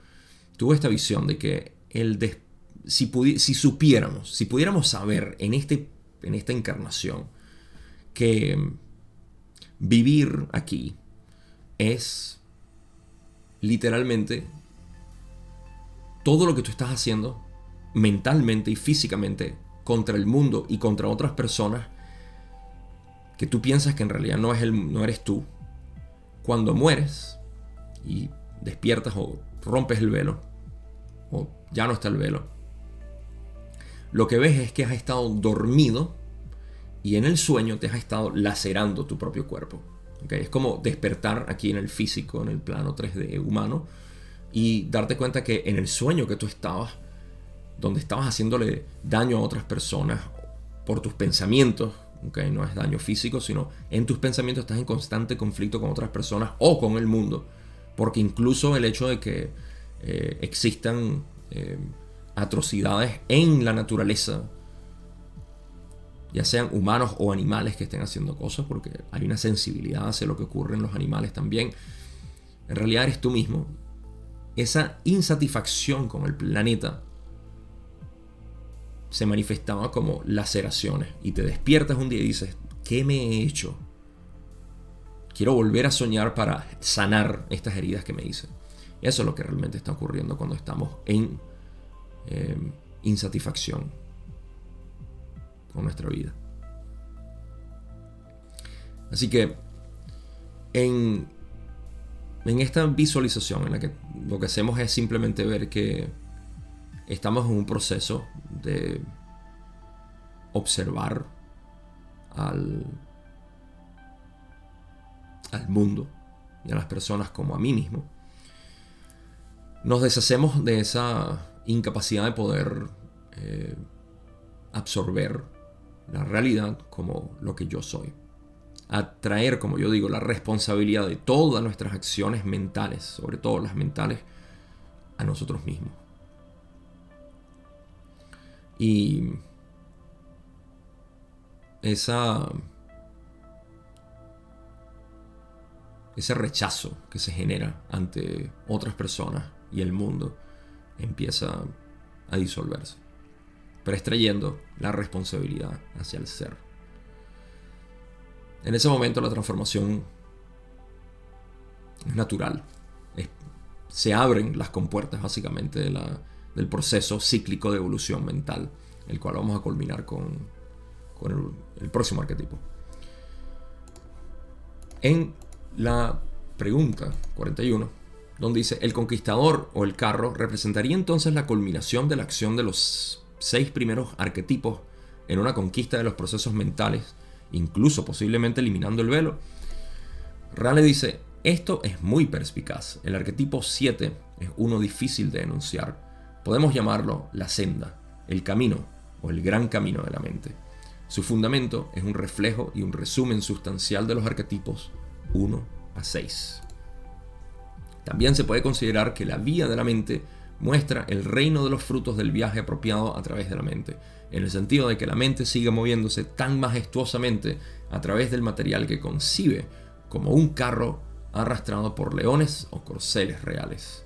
tuve esta visión de que el, des, si, supiéramos, si pudiéramos saber en, este, en esta encarnación que vivir aquí es literalmente todo lo que tú estás haciendo mentalmente y físicamente contra el mundo y contra otras personas que tú piensas que en realidad no, es el, no eres tú. Cuando mueres y despiertas o rompes el velo, o ya no está el velo, lo que ves es que has estado dormido y en el sueño te has estado lacerando tu propio cuerpo. Es como despertar aquí en el físico, en el plano 3D humano, y darte cuenta que en el sueño que tú estabas, donde estabas haciéndole daño a otras personas por tus pensamientos ¿okay? no es daño físico, sino en tus pensamientos estás en constante conflicto con otras personas o con el mundo, porque incluso el hecho de que eh, existan eh, atrocidades en la naturaleza, ya sean humanos o animales que estén haciendo cosas, porque hay una sensibilidad hacia lo que ocurre en los animales también. En realidad eres tú mismo. Esa insatisfacción con el planeta se manifestaba como laceraciones. Y te despiertas un día y dices, ¿qué me he hecho? Quiero volver a soñar para sanar estas heridas que me hice. Eso es lo que realmente está ocurriendo cuando estamos en eh, insatisfacción con nuestra vida. Así que en, en esta visualización en la que lo que hacemos es simplemente ver que estamos en un proceso de observar al, mundo y a las personas como a mí mismo, nos deshacemos de esa incapacidad de poder eh, absorber la realidad como lo que yo soy. Atraer, como yo digo, la responsabilidad de todas nuestras acciones mentales, sobre todo las mentales, a nosotros mismos. Y esa ese rechazo que se genera ante otras personas y el mundo empieza a disolverse, pero extrayendo la responsabilidad hacia el ser. En ese momento la transformación es natural. se abren las compuertas básicamente del proceso cíclico de evolución mental, el cual vamos a culminar con, el próximo arquetipo. En la pregunta 41, donde dice, el conquistador o el carro representaría entonces la culminación de la acción de los seis primeros arquetipos en una conquista de los procesos mentales, incluso posiblemente eliminando el velo. Rale dice, esto es muy perspicaz. El arquetipo 7 es uno difícil de enunciar. Podemos llamarlo la senda, el camino o el gran camino de la mente. Su fundamento es un reflejo y un resumen sustancial de los arquetipos 1 a 6. También se puede considerar que la vía de la mente muestra el reino de los frutos del viaje apropiado a través de la mente, en el sentido de que la mente sigue moviéndose tan majestuosamente a través del material que concibe como un carro arrastrado por leones o corceles reales.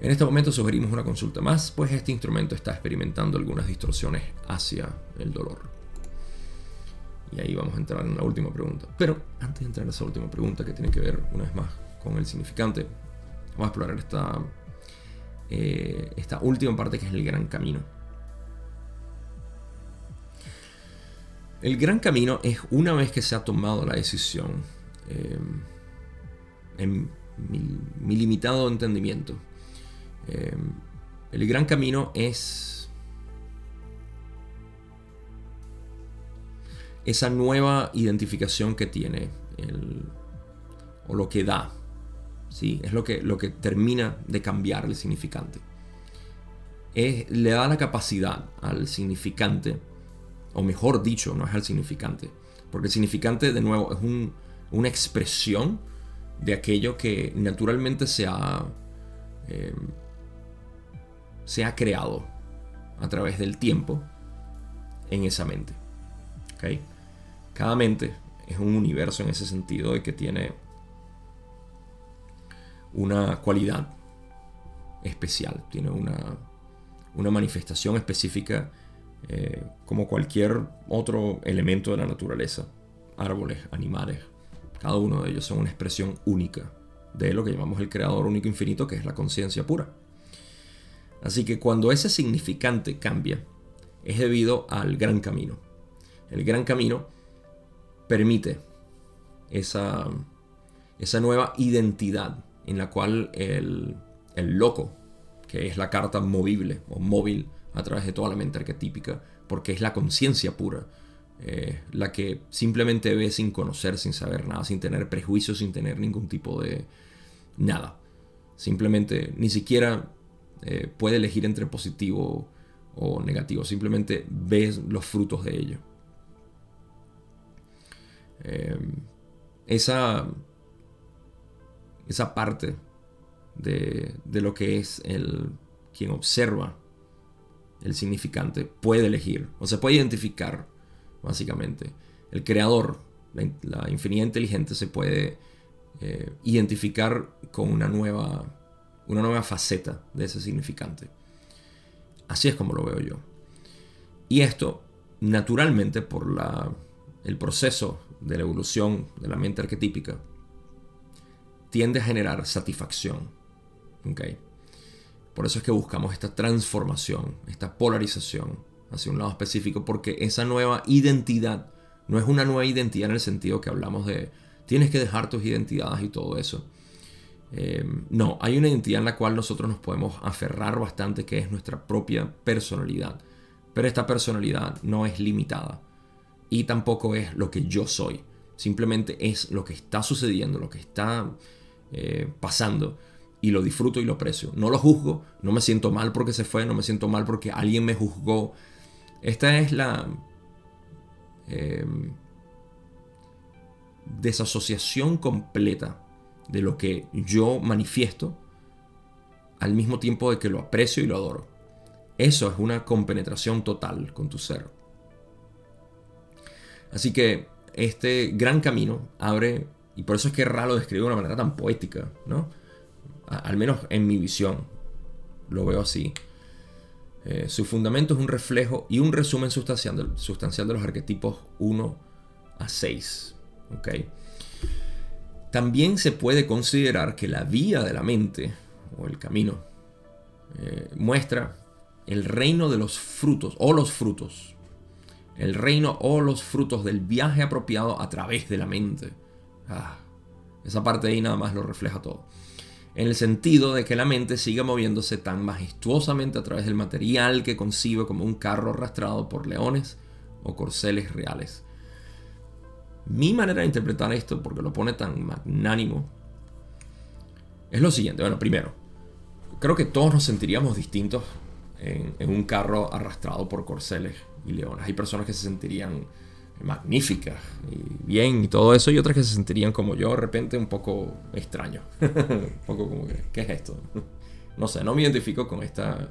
En este momento sugerimos una consulta más, pues este instrumento está experimentando algunas distorsiones hacia el dolor. Y ahí vamos a entrar en la última pregunta. Pero antes de entrar en esa última pregunta, que tiene que ver una vez más con el significante, vamos a explorar esta, eh, esta última parte que es el gran camino. El gran camino es una vez que se ha tomado la decisión, eh, en mi, limitado entendimiento, eh, el gran camino es esa nueva identificación que tiene o lo que da. ¿Sí? Es lo que, lo que termina de cambiar el significante. Es, le da la capacidad al significante, o mejor dicho, no es al significante, porque el significante de nuevo es una expresión de aquello que naturalmente se ha, eh, se ha creado a través del tiempo en esa mente. ¿okay? Cada mente es un universo en ese sentido de que tiene una cualidad especial, tiene una, manifestación específica eh, como cualquier otro elemento de la naturaleza, árboles, animales, cada uno de ellos son una expresión única de lo que llamamos el creador único infinito, que es la conciencia pura. Así que cuando ese significante cambia, es debido al gran camino. El gran camino permite esa, esa nueva identidad en la cual el, loco, que es la carta movible o móvil a través de toda la mente arquetípica, porque es la conciencia pura, eh, la que simplemente ve sin conocer, sin saber nada, sin tener prejuicios, sin tener ningún tipo de nada. Simplemente ni siquiera eh, puede elegir entre positivo o negativo, simplemente ve los frutos de ello. eh, esa, esa parte de, de lo que es el quien observa el significante puede elegir o se puede identificar básicamente. El creador, la, infinidad inteligente se puede eh, identificar con una nueva, una nueva faceta de ese significante. Así es como lo veo yo. Y esto, naturalmente, por la, el proceso de la evolución de la mente arquetípica, tiende a generar satisfacción. ¿okay? Por eso es que buscamos esta transformación, esta polarización hacia un lado específico, porque esa nueva identidad no es una nueva identidad en el sentido que hablamos de tienes que dejar tus identidades y todo eso. Em, no, hay una identidad en la cual nosotros nos podemos aferrar bastante, que es nuestra propia personalidad. Pero esta personalidad no es limitada y tampoco es lo que yo soy. Simplemente es lo que está sucediendo, lo que está eh, pasando y lo disfruto y lo aprecio. No lo juzgo, no me siento mal porque se fue, no me siento mal porque alguien me juzgó. Esta es la em, desasociación completa de lo que yo manifiesto al mismo tiempo de que lo aprecio y lo adoro. Eso es una compenetración total con tu ser. Así que este gran camino abre, y por eso es que Ra lo describe de una manera tan poética, ¿no? al menos en mi visión, lo veo así. Eh, su fundamento es un reflejo y un resumen sustancial de, los arquetipos 1 a 6. ¿okay? También se puede considerar que la vía de la mente, o el camino, eh, muestra el reino de los frutos, o los frutos. El reino o los frutos del viaje apropiado a través de la mente. Ah, esa parte ahí nada más lo refleja todo en el sentido de que la mente siga moviéndose tan majestuosamente a través del material que concibe como un carro arrastrado por leones o corceles reales. Mi manera de interpretar esto, porque lo pone tan magnánimo, es lo siguiente. Bueno, primero, creo que todos nos sentiríamos distintos en, en un carro arrastrado por corceles y leones. Hay personas que se sentirían magníficas y bien y todo eso, y otras que se sentirían como yo de repente un poco extraño. un poco como que, ¿qué es esto? no sé, no me identifico con esta,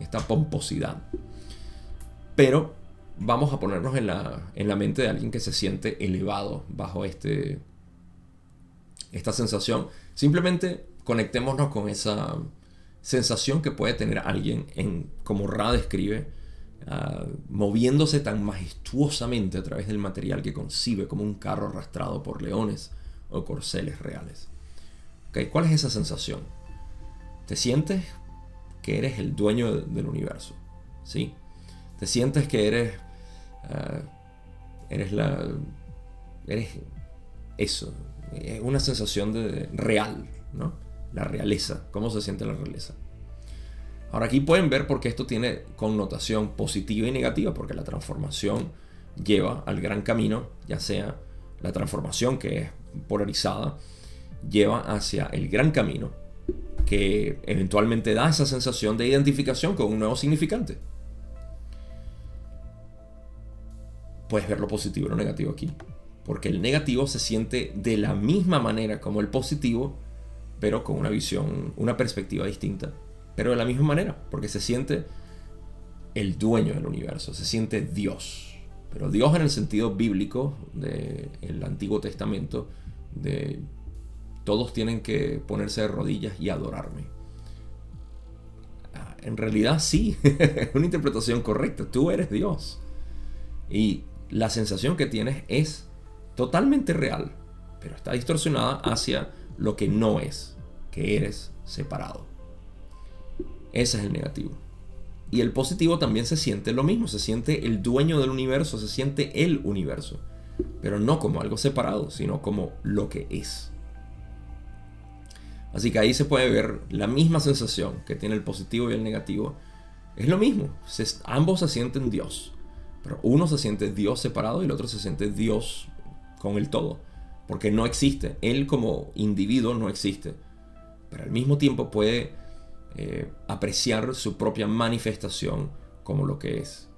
esta pomposidad. Pero vamos a ponernos en la, en la mente de alguien que se siente elevado bajo este, esta sensación. Simplemente conectémonos con esa sensación que puede tener alguien en, como Ra describe, Ah, moviéndose tan majestuosamente a través del material que concibe como un carro arrastrado por leones o corceles reales. ¿Cuál es esa sensación? ¿Te sientes que eres el dueño del universo? ¿Sí? ¿Te sientes que eres, ah, eres la... eres eso? Es una sensación de real, ¿no? La realeza. ¿Cómo se siente la realeza? Ahora aquí pueden ver por qué esto tiene connotación positiva y negativa, porque la transformación lleva al gran camino, ya sea la transformación que es polarizada, lleva hacia el gran camino, que eventualmente da esa sensación de identificación con un nuevo significante. Puedes ver lo positivo y lo negativo aquí, porque el negativo se siente de la misma manera como el positivo, pero con una visión, una perspectiva distinta pero de la misma manera, porque se siente el dueño del universo, se siente Dios. Pero Dios en el sentido bíblico del Antiguo Testamento, de todos tienen que ponerse de rodillas y adorarme. Ah, en realidad sí, es una interpretación correcta, tú eres Dios. Y la sensación que tienes es totalmente real, pero está distorsionada hacia lo que no es, que eres separado. Ese es el negativo. Y el positivo también se siente lo mismo, se siente el dueño del universo, se siente el universo, pero no como algo separado, sino como lo que es. Así que ahí se puede ver la misma sensación que tiene el positivo y el negativo. Es lo mismo, ambos se sienten Dios, pero uno se siente Dios separado y el otro se siente Dios con el todo, porque no existe, él como individuo no existe, pero al mismo tiempo puede eh, apreciar su propia manifestación como lo que es.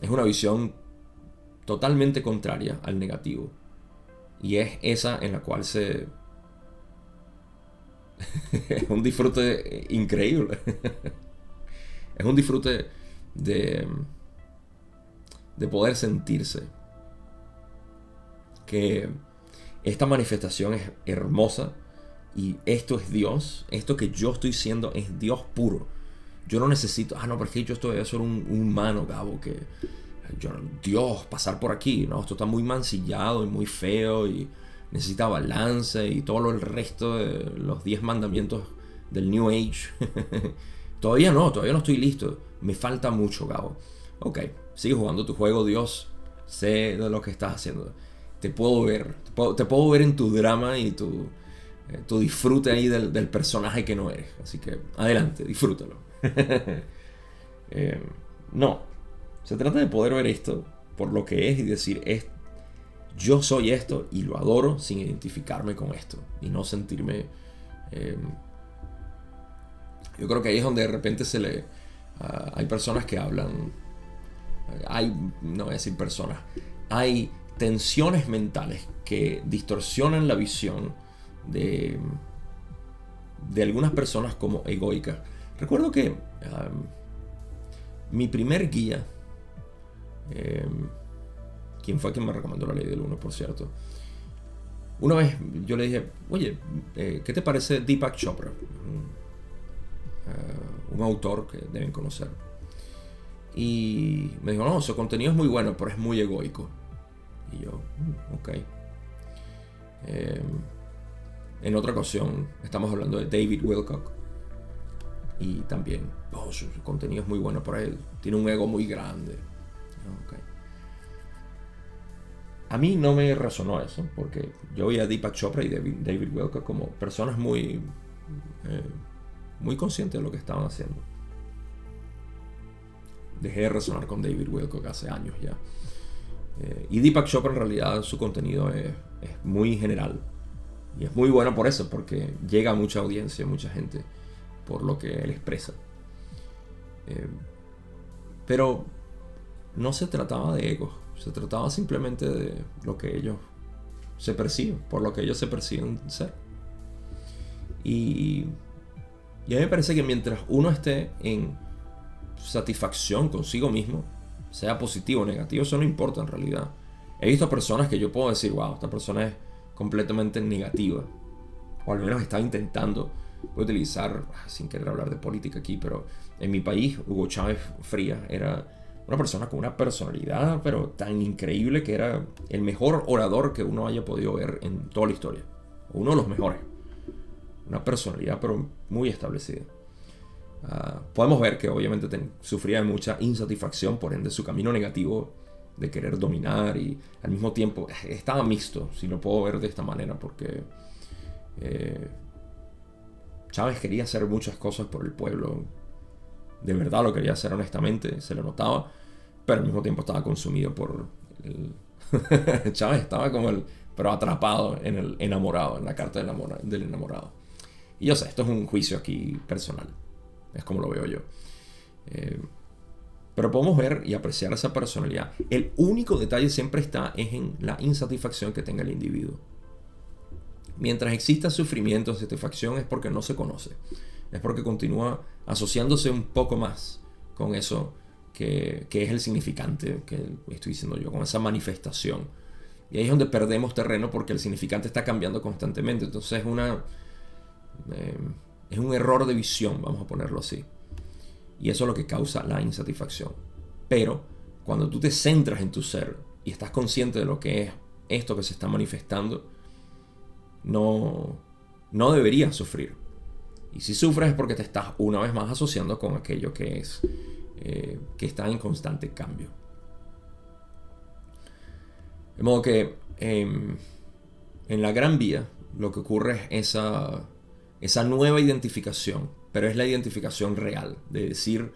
Es una visión totalmente contraria al negativo. Y es esa en la cual se... es un disfrute increíble. es un disfrute de, de poder sentirse que esta manifestación es hermosa y esto es Dios, esto que yo estoy siendo es Dios puro. Yo no necesito, ah, no, porque yo estoy a ser un, humano, Gabo, que yo, Dios, pasar por aquí, no, esto está muy mancillado y muy feo y necesita balance y todo el resto de los 10 mandamientos del New Age. todavía no, todavía no estoy listo. Me falta mucho, Gabo. Ok, sigue jugando tu juego, Dios. Sé de lo que estás haciendo. Te puedo ver. Te puedo, ver en tu drama y tu, eh, tu disfrute ahí del, personaje que no eres. Así que adelante, disfrútalo. Eh, no. Se trata de poder ver esto por lo que es y decir, es, yo soy esto y lo adoro sin identificarme con esto. Y no sentirme... Eh, yo creo que ahí es donde de repente se le... Ah, hay personas que hablan... Hay, no voy a decir personas. Hay tensiones mentales que distorsionan la visión de, de algunas personas como egoicas. Recuerdo que mi primer guía, em, quien fue quien me recomendó la ley del 1, por cierto, una vez yo le dije, oye, eh, ¿qué te parece Deepak Chopra? Eh, un autor que deben conocer. Y me dijo, no, su contenido es muy bueno, pero es muy egoico. Y yo, mm, ok. Em, en otra ocasión estamos hablando de David Wilcock. Y también, oh, su, contenido es muy bueno por él. Tiene un ego muy grande. Okay. A mí no me resonó eso, porque yo vi a Deepak Chopra y David, Wilcock como personas muy eh, muy consciente de lo que estaban haciendo. Dejé de resonar con David Wilcock hace años ya. Eh, y Deepak Chopra en realidad su contenido es, muy general. Y es muy bueno por eso, porque llega a mucha audiencia, mucha gente, por lo que él expresa. Eh, pero no se trataba de ego, se trataba simplemente de lo que ellos se perciben, por lo que ellos se perciben ser. Y y a mí me parece que mientras uno esté en satisfacción consigo mismo, sea positivo o negativo, eso no importa en realidad. He visto personas que yo puedo decir, wow, esta persona es completamente negativa. O al menos está intentando utilizar, ah, sin querer hablar de política aquí, pero en mi país, Hugo Chávez Fría era una persona con una personalidad, pero tan increíble que era el mejor orador que uno haya podido ver en toda la historia. Uno de los mejores una personalidad pero muy establecida. Ah, podemos ver que obviamente sufría de mucha insatisfacción, por ende su camino negativo de querer dominar y al mismo tiempo estaba mixto, si lo puedo ver de esta manera, porque eh, Chávez quería hacer muchas cosas por el pueblo, de verdad lo quería hacer honestamente, se lo notaba, pero al mismo tiempo estaba consumido por el... Chávez estaba como el, pero atrapado en el enamorado, en la carta del enamorado. Y yo sé, esto es un juicio aquí personal. Es como lo veo yo. Eh, pero podemos ver y apreciar esa personalidad. El único detalle siempre está es en la insatisfacción que tenga el individuo. Mientras exista sufrimiento, satisfacción es porque no se conoce. Es porque continúa asociándose un poco más con eso que, que es el significante que estoy diciendo yo, con esa manifestación. Y ahí es donde perdemos terreno porque el significante está cambiando constantemente. Entonces es una eh, es un error de visión, vamos a ponerlo así. Y eso es lo que causa la insatisfacción. Pero cuando tú te centras en tu ser y estás consciente de lo que es esto que se está manifestando, no, no deberías sufrir. Y si sufres es porque te estás una vez más asociando con aquello que es eh, que está en constante cambio. De modo que em, en la gran vía lo que ocurre es esa esa nueva identificación, pero es la identificación real, de decir,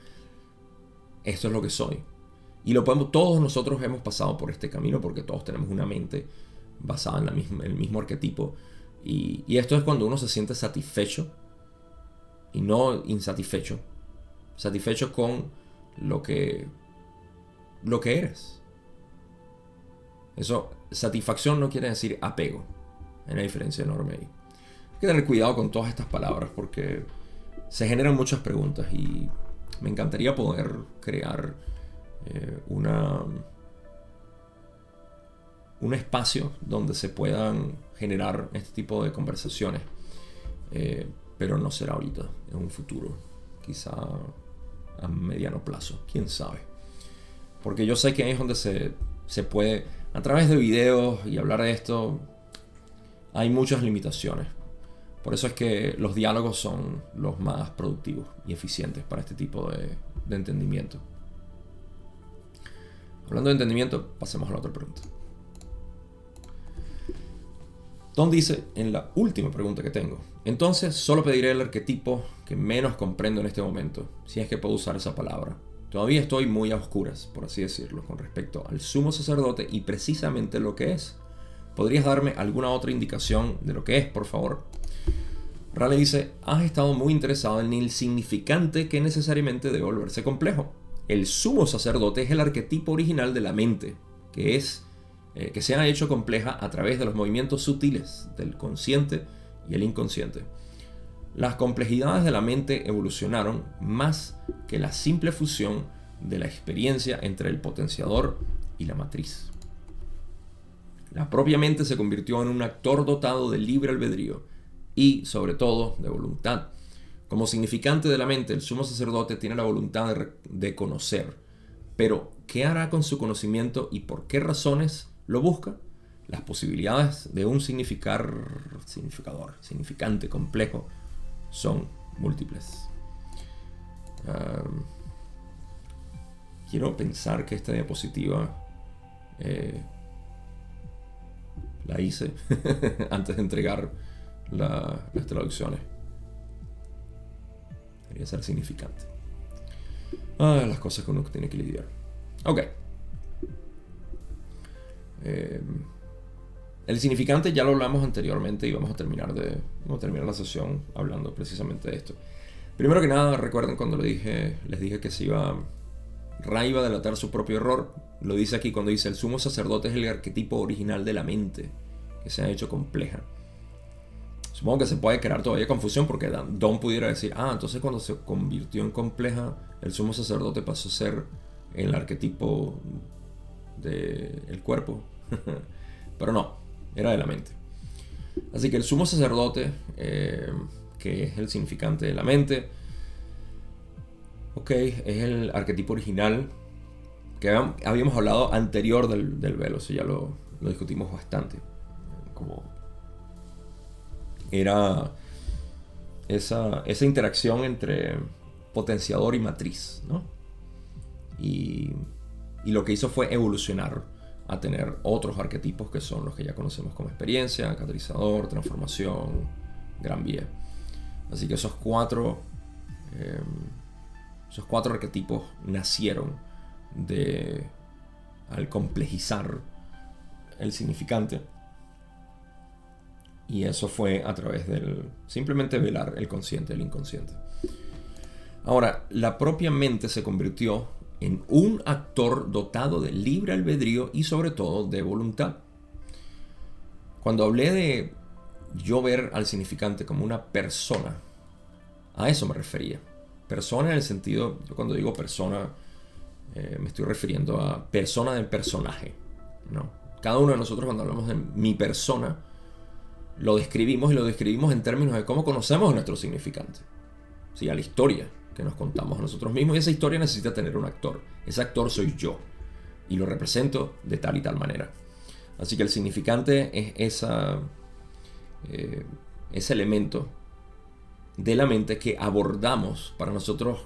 esto es lo que soy. Y lo podemos, todos nosotros hemos pasado por este camino porque todos tenemos una mente basada en, la misma, el mismo arquetipo. Y, esto es cuando uno se siente satisfecho y no insatisfecho. Satisfecho con lo que, lo que eres. Eso, satisfacción no quiere decir apego. Hay una diferencia enorme ahí. Hay que tener cuidado con todas estas palabras porque se generan muchas preguntas y me encantaría poder crear eh, una, un espacio donde se puedan generar este tipo de conversaciones. Eh, pero no será ahorita, en un futuro, quizá a mediano plazo, quién sabe. Porque yo sé que ahí es donde se, se puede, a través de videos y hablar de esto, hay muchas limitaciones. Por eso es que los diálogos son los más productivos y eficientes para este tipo de, entendimiento. Hablando de entendimiento, pasemos a la otra pregunta. Don dice en la última pregunta que tengo, entonces solo pediré el arquetipo que menos comprendo en este momento, si es que puedo usar esa palabra. Todavía estoy muy a oscuras, por así decirlo, con respecto al sumo sacerdote y precisamente lo que es. ¿Podrías darme alguna otra indicación de lo que es, por favor? Raleigh dice, has estado muy interesado en el significante que necesariamente debe volverse complejo. El sumo sacerdote es el arquetipo original de la mente, que es eh, que se ha hecho compleja a través de los movimientos sutiles del consciente y el inconsciente. Las complejidades de la mente evolucionaron más que la simple fusión de la experiencia entre el potenciador y la matriz. La propia mente se convirtió en un actor dotado de libre albedrío y, sobre todo, de voluntad. Como significante de la mente, el sumo sacerdote tiene la voluntad de, de conocer. Pero, ¿qué hará con su conocimiento y por qué razones lo busca, las posibilidades de un significar, significador, significante, complejo, son múltiples. quiero pensar que esta diapositiva eh, la hice antes de entregar las traducciones. Debería ser significante. Ah, las cosas que uno tiene que lidiar. Ok. Eh, el significante ya lo hablamos anteriormente y vamos a terminar de terminar la sesión hablando precisamente de esto. Primero que nada, recuerden cuando le dije, les dije que se iba Ra iba a delatar su propio error. Lo dice aquí cuando dice el sumo sacerdote es el arquetipo original de la mente que se ha hecho compleja. Supongo que se puede crear todavía confusión porque Don pudiera decir, ah, entonces cuando se convirtió en compleja, el sumo sacerdote pasó a ser el arquetipo del cuerpo. Pero no, era de la mente. Así que el sumo sacerdote, eh, que es el significante de la mente, ok, es el arquetipo original que habíamos hablado anterior del, velo, eso ya lo, discutimos bastante. Como era esa, esa interacción entre potenciador y matriz, ¿no? Y, y lo que hizo fue evolucionar a tener otros arquetipos que son los que ya conocemos como experiencia, catalizador, transformación, gran vía. Así que esos cuatro, em, esos cuatro arquetipos nacieron de al complejizar el significante. Y eso fue a través del simplemente velar el consciente, el inconsciente. Ahora, la propia mente se convirtió en un actor dotado de libre albedrío y sobre todo de voluntad. Cuando hablé de yo ver al significante como una persona, a eso me refería. Persona en el sentido, yo cuando digo persona, eh, me estoy refiriendo a persona del personaje. ¿no? Cada uno de nosotros cuando hablamos de mi persona, lo describimos y lo describimos en términos de cómo conocemos nuestro significante. ¿sí? A la historia, que nos contamos a nosotros mismos y esa historia necesita tener un actor. Ese actor soy yo y lo represento de tal y tal manera. Así que el significante es eh, ese elemento de la mente que abordamos para nosotros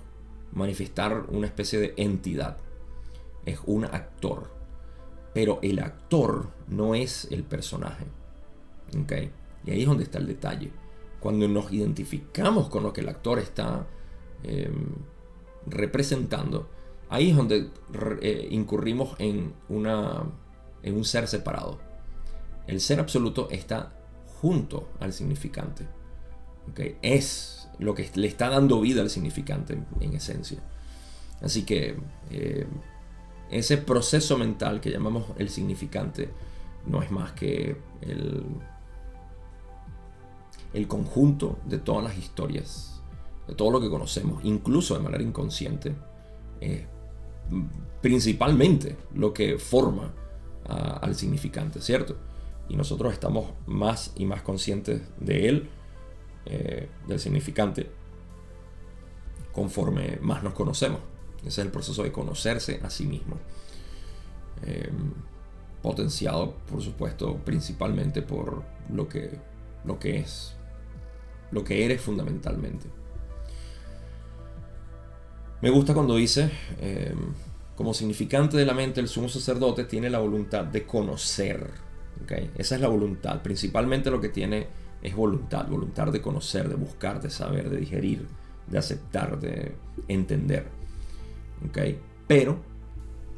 manifestar una especie de entidad. Es un actor. Pero el actor no es el personaje. ¿Okay? Y ahí es donde está el detalle. Cuando nos identificamos con lo que el actor está Em, representando, ahí es donde eh, incurrimos en, una, en un ser separado. El ser absoluto está junto al significante. Es lo que le está dando vida al significante en esencia. Así que, em, ese proceso mental que llamamos el significante no es más que el, el conjunto de todas las historias, de todo lo que conocemos, incluso de manera inconsciente, eh, principalmente lo que forma al significante, ¿cierto? Y nosotros estamos más y más conscientes de él, eh, del significante, conforme más nos conocemos. Ese es el proceso de conocerse a sí mismo. Eh, potenciado, por supuesto, principalmente por lo que, lo que es, lo que eres fundamentalmente. Me gusta cuando dice, eh, como significante de la mente, el sumo sacerdote tiene la voluntad de conocer. Esa es la voluntad. Principalmente lo que tiene es voluntad, voluntad de conocer, de buscar, de saber, de digerir, de aceptar, de entender. Pero,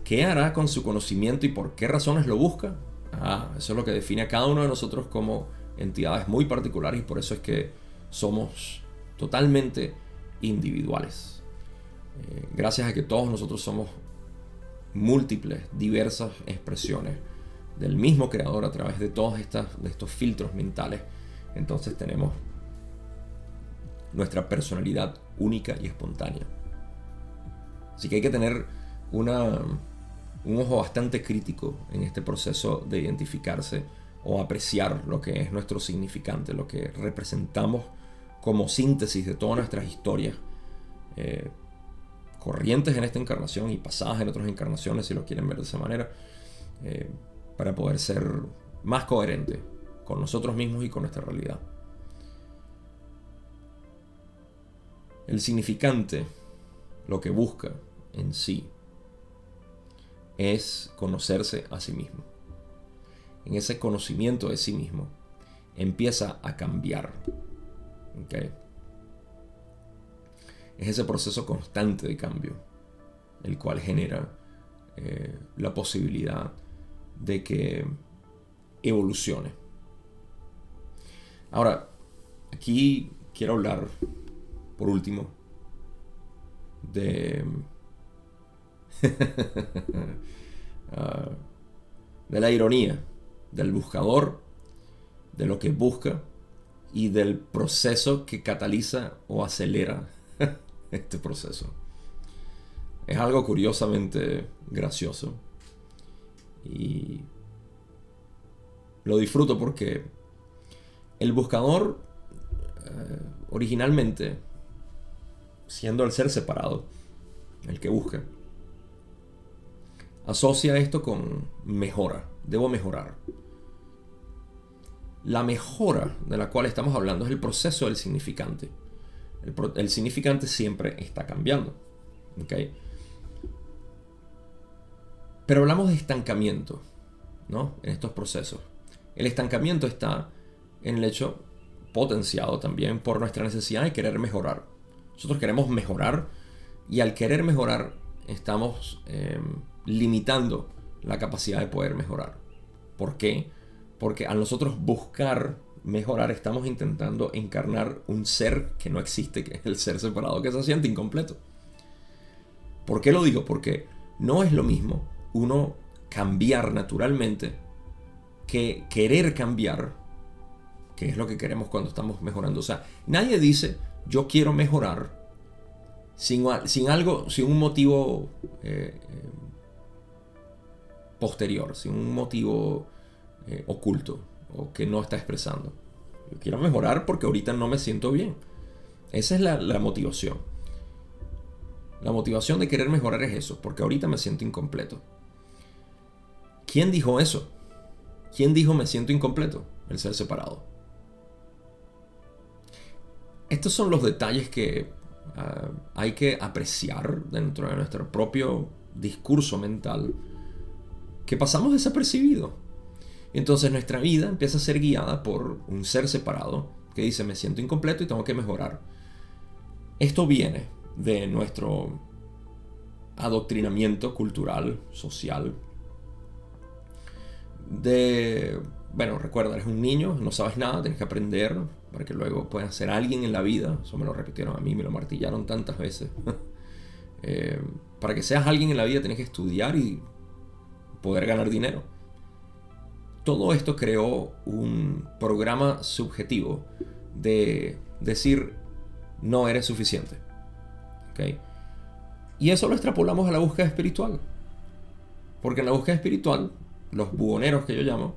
¿qué hará con su conocimiento y por qué razones lo busca? Ah, eso es lo que define a cada uno de nosotros como entidades muy particulares y por eso es que somos totalmente individuales. Eh, gracias a que todos nosotros somos múltiples, diversas expresiones del mismo creador a través de todos de estos filtros mentales, entonces tenemos nuestra personalidad única y espontánea. Así que hay que tener una, un ojo bastante crítico en este proceso de identificarse o apreciar lo que es nuestro significante, lo que representamos como síntesis de todas nuestras historias eh, corrientes en esta encarnación y pasadas en otras encarnaciones, si lo quieren ver de esa manera, eh, para poder ser más coherente con nosotros mismos y con nuestra realidad. El significante, lo que busca en sí, es conocerse a sí mismo. En ese conocimiento de sí mismo empieza a cambiar. Es ese proceso constante de cambio el cual genera eh, la posibilidad de que evolucione. Ahora, aquí quiero hablar por último, de, ah, de la ironía del buscador, de lo que busca y del proceso que cataliza o acelera este proceso. Es algo curiosamente gracioso y lo disfruto porque el buscador eh, originalmente siendo el ser separado, el que busca. Asocia esto con mejora, debo mejorar. La mejora de la cual estamos hablando es el proceso del significante. El, significante siempre está cambiando. Pero hablamos de estancamiento ¿no? en estos procesos. El estancamiento está en el hecho potenciado también por nuestra necesidad de querer mejorar. Nosotros queremos mejorar y al querer mejorar estamos em, limitando la capacidad de poder mejorar. ¿Por qué? Porque al nosotros buscar mejorar estamos intentando encarnar un ser que no existe, que es el ser separado que se siente incompleto. ¿Por qué lo digo? Porque no es lo mismo uno cambiar naturalmente que querer cambiar, que es lo que queremos cuando estamos mejorando. O sea, nadie dice yo quiero mejorar sin, algo, sin un motivo eh, eh, posterior, sin un motivo eh, oculto o que no está expresando. Yo quiero mejorar porque ahorita no me siento bien. Esa es la, motivación. La motivación de querer mejorar es eso, porque ahorita me siento incompleto. ¿Quién dijo eso? ¿Quién dijo me siento incompleto? El ser separado. Estos son los detalles que ah, hay que apreciar dentro de nuestro propio discurso mental que pasamos desapercibido. Entonces nuestra vida empieza a ser guiada por un ser separado que dice me siento incompleto y tengo que mejorar. Esto viene de nuestro adoctrinamiento cultural, social, de, bueno, recuerda, eres un niño, no sabes nada, tienes que aprender, para que luego puedas ser alguien en la vida. Eso me lo repitieron a mí, me lo martillaron tantas veces. Eh, para que seas alguien en la vida tienes que estudiar y poder ganar dinero. Todo esto creó un programa subjetivo de decir no eres suficiente. Y eso lo extrapolamos a la búsqueda espiritual. Porque en la búsqueda espiritual, los buhoneros que yo llamo,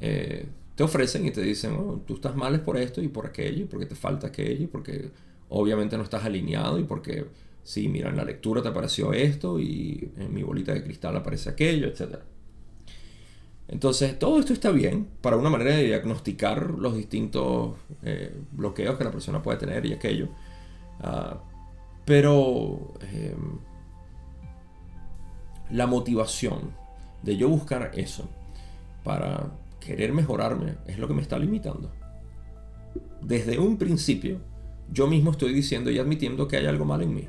eh, te ofrecen y te dicen, oh, tú estás mal por esto y por aquello, porque te falta aquello, porque obviamente no estás alineado, y porque, sí, mira, en la lectura te apareció esto, y en mi bolita de cristal aparece aquello, etc. Entonces, todo esto está bien para una manera de diagnosticar los distintos eh, bloqueos que la persona puede tener y aquello. Ah, pero em, la motivación de yo buscar eso para querer mejorarme es lo que me está limitando. Desde un principio, yo mismo estoy diciendo y admitiendo que hay algo mal en mí.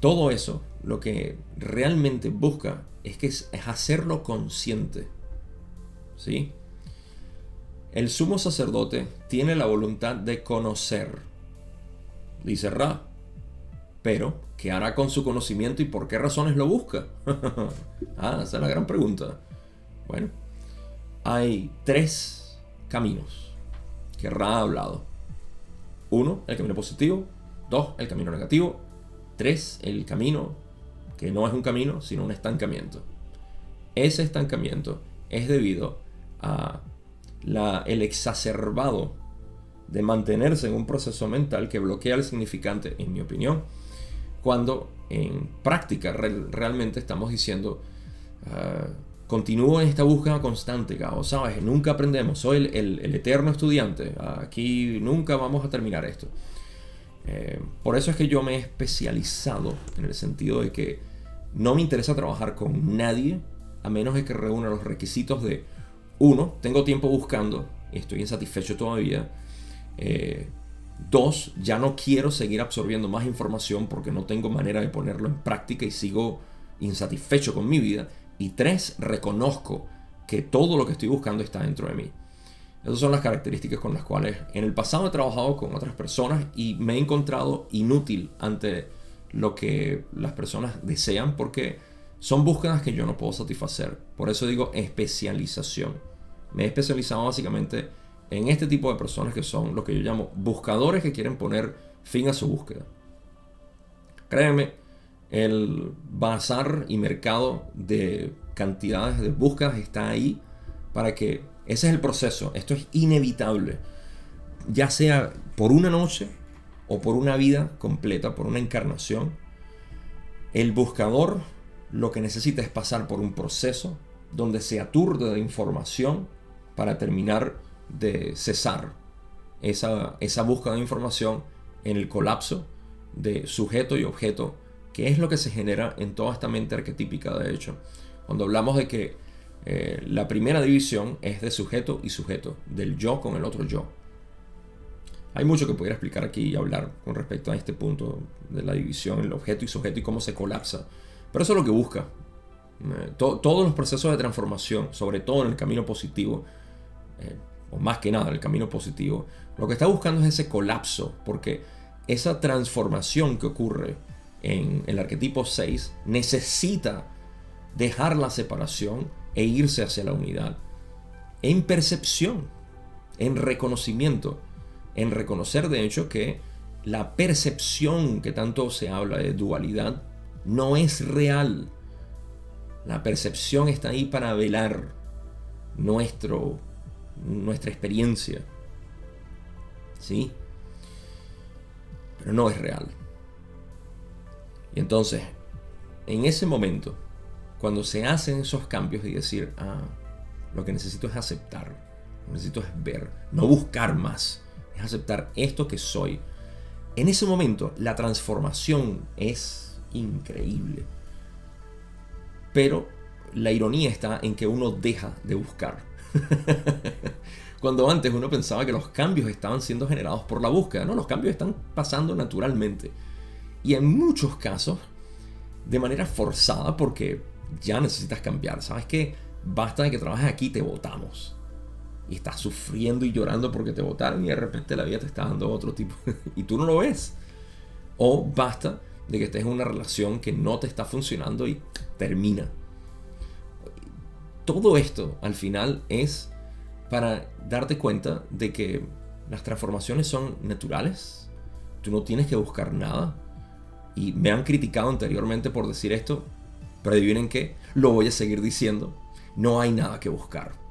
Todo eso, lo que realmente busca es que es, hacerlo consciente. ¿Sí? El sumo sacerdote tiene la voluntad de conocer. Dice Ra. Pero, ¿qué hará con su conocimiento y por qué razones lo busca? ah, esa es la gran pregunta. Bueno, hay tres caminos que Ra ha hablado. Uno, el camino positivo. Dos, el camino negativo. Tres, el camino que no es un camino, sino un estancamiento. Ese estancamiento es debido a la, el exacerbado de mantenerse en un proceso mental que bloquea el significante, en mi opinión, cuando en práctica realmente estamos diciendo, uh, continúo en esta búsqueda constante, o sabes, nunca aprendemos, soy el, eterno estudiante, aquí nunca vamos a terminar esto. Eh, por eso es que yo me he especializado en el sentido de que no me interesa trabajar con nadie a menos de que reúna los requisitos de, uno, tengo tiempo buscando, estoy insatisfecho todavía. Eh, dos, ya no quiero seguir absorbiendo más información porque no tengo manera de ponerlo en práctica y sigo insatisfecho con mi vida. Y tres, reconozco que todo lo que estoy buscando está dentro de mí. Esas son las características con las cuales en el pasado he trabajado con otras personas y me he encontrado inútil ante lo que las personas desean porque son búsquedas que yo no puedo satisfacer. Por eso digo especialización. Me he especializado básicamente en este tipo de personas que son lo que yo llamo buscadores que quieren poner fin a su búsqueda. Créanme, el bazar y mercado de cantidades de búsquedas está ahí para que ese es el proceso. Esto es inevitable. Ya sea por una noche o por una vida completa, por una encarnación. El buscador lo que necesita es pasar por un proceso donde se aturde de información para terminar de cesar esa, esa búsqueda de información en el colapso de sujeto y objeto que es lo que se genera en toda esta mente arquetípica, de hecho. Cuando hablamos de que eh, la primera división es de sujeto y sujeto, del yo con el otro yo. Hay mucho que pudiera explicar aquí y hablar con respecto a este punto de la división, el objeto y sujeto y cómo se colapsa. Pero eso es lo que busca. Eh, todos los procesos de transformación, sobre todo en el camino positivo, eh, o más que nada en el camino positivo, lo que está buscando es ese colapso, porque esa transformación que ocurre en el arquetipo 6 necesita dejar la separación e irse hacia la unidad. En percepción, en reconocimiento, en reconocer de hecho que la percepción que tanto se habla de dualidad no es real. La percepción está ahí para velar nuestro, nuestra experiencia. ¿Sí? Pero no es real. Y entonces, en ese momento, cuando se hacen esos cambios y decir, ah, lo que necesito es aceptar, lo que necesito es ver, no buscar más, es aceptar esto que soy. En ese momento, la transformación es increíble. Pero la ironía está en que uno deja de buscar. Cuando antes uno pensaba que los cambios estaban siendo generados por la búsqueda, no, los cambios están pasando naturalmente. Y en muchos casos, de manera forzada, porque ya necesitas cambiar. ¿Sabes qué? Basta de que trabajes aquí, te votamos. Y estás sufriendo y llorando porque te votaron y de repente la vida te está dando otro tipo. y tú no lo ves. O basta de que estés en una relación que no te está funcionando y termina. Todo esto al final es para darte cuenta de que las transformaciones son naturales. Tú no tienes que buscar nada. Y me han criticado anteriormente por decir esto, pero adivinen qué, lo voy a seguir diciendo. No hay nada que buscar.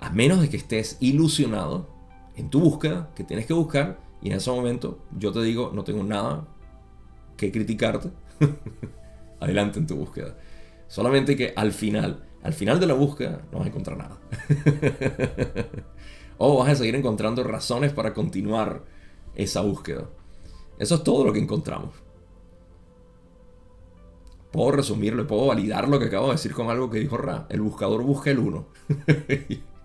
A menos de que estés ilusionado en tu búsqueda, que tienes que buscar, y en ese momento yo te digo, no tengo nada que criticarte. Adelante en tu búsqueda. Solamente que al final, al final de la búsqueda, no vas a encontrar nada. o vas a seguir encontrando razones para continuar esa búsqueda. Eso es todo lo que encontramos. Puedo resumirlo, puedo validar lo que acabo de decir con algo que dijo Ra. El buscador busca el uno.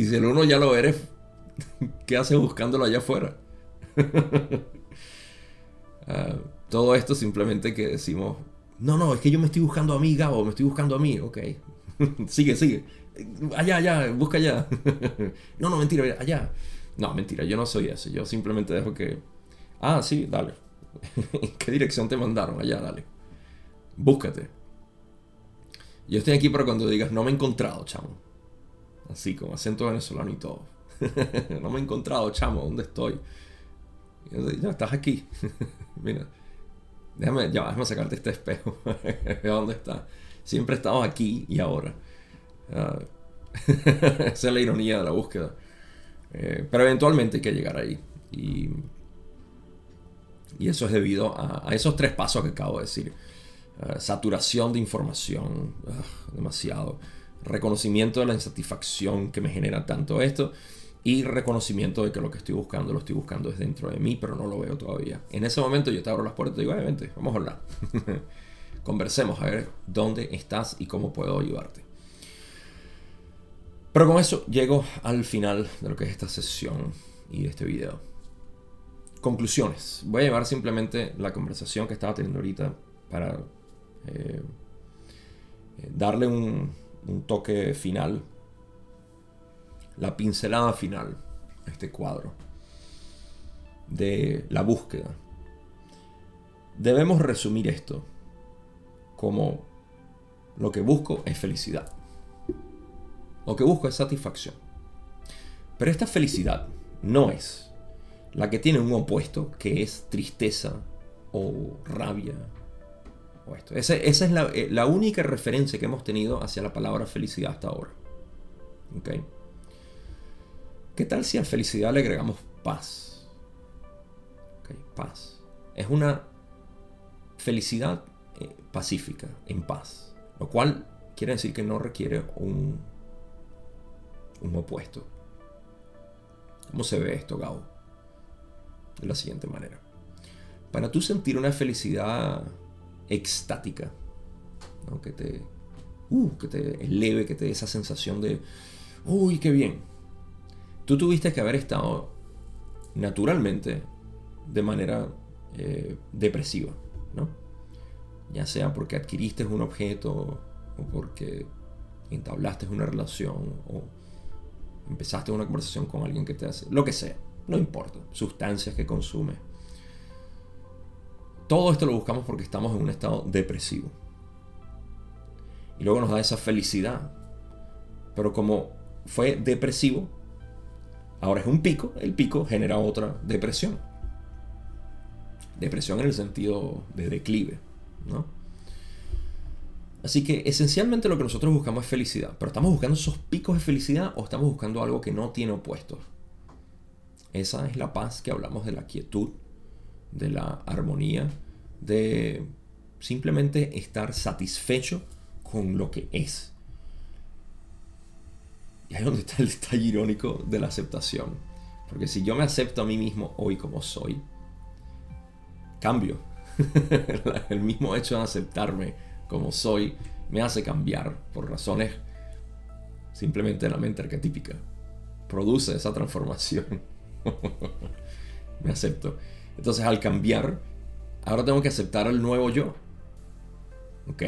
y si el uno ya lo eres, ¿qué haces buscándolo allá afuera? Ah, todo esto simplemente que decimos, no, no, es que yo me estoy buscando a mí, Gabo, me estoy buscando a mí, ok. sigue, sigue. Allá, allá, busca allá. no, no, mentira, allá. No, mentira, yo no soy ese. Yo simplemente dejo que... Ah, sí, dale. ¿En qué dirección te mandaron? Allá, dale. Búscate. Yo estoy aquí para cuando digas, no me he encontrado, chamo. Así, como acento venezolano y todo. no me he encontrado, chamo, ¿dónde estoy? Ya estás aquí. Mira, déjame, ya, déjame sacarte este espejo. ¿Dónde está? Siempre estamos aquí y ahora. Ah, esa es la ironía de la búsqueda. Eh, pero eventualmente hay que llegar ahí. Y, y eso es debido a, esos tres pasos que acabo de decir. Ah, saturación de información, ah, demasiado. Reconocimiento de la insatisfacción que me genera tanto esto y reconocimiento de que lo que estoy buscando lo estoy buscando es dentro de mí, pero no lo veo todavía. En ese momento yo te abro las puertas y digo, vente, vamos a hablar. Conversemos a ver dónde estás y cómo puedo ayudarte. Pero con eso llego al final de lo que es esta sesión y de este video. Conclusiones. Voy a llevar simplemente la conversación que estaba teniendo ahorita para eh, eh, darle un, un toque final la pincelada final a este cuadro de la búsqueda. Debemos resumir esto como lo que busco es felicidad. Lo que busco es satisfacción. Pero esta felicidad no es la que tiene un opuesto que es tristeza o rabia. Esa, es la, eh, la, única referencia que hemos tenido hacia la palabra felicidad hasta ahora. ¿Okay? ¿Qué tal si a felicidad le agregamos paz? paz. Es una felicidad eh, pacífica, en paz. Lo cual quiere decir que no requiere un, un opuesto. ¿Cómo se ve esto, Gabo? De la siguiente manera. Para tú sentir una felicidad extática, que, te, uh, que te eleve, que te dé esa sensación de, uy, qué bien, tú tuviste que haber estado naturalmente de manera eh, depresiva, ¿no? Ya sea porque adquiriste un objeto o porque entablaste una relación o empezaste una conversación con alguien que te hace, lo que sea, no importa, sustancias que consume. Todo esto lo buscamos porque estamos en un estado depresivo. Y luego nos da esa felicidad. Pero como fue depresivo, Ahora es un pico, el pico genera otra depresión. Depresión en el sentido de declive, ¿no? Así que esencialmente lo que nosotros buscamos es felicidad, pero estamos buscando esos picos de felicidad o estamos buscando algo que no tiene opuestos. Esa es la paz que hablamos de la quietud, de la armonía, de simplemente estar satisfecho con lo que es. Y ahí es donde está el detalle irónico de la aceptación. Porque si yo me acepto a mí mismo hoy como soy, cambio. el mismo hecho de aceptarme como soy me hace cambiar por razones simplemente de la mente arquetípica. Produce esa transformación. me acepto. Entonces al cambiar, ahora tengo que aceptar el nuevo yo. ¿Ok?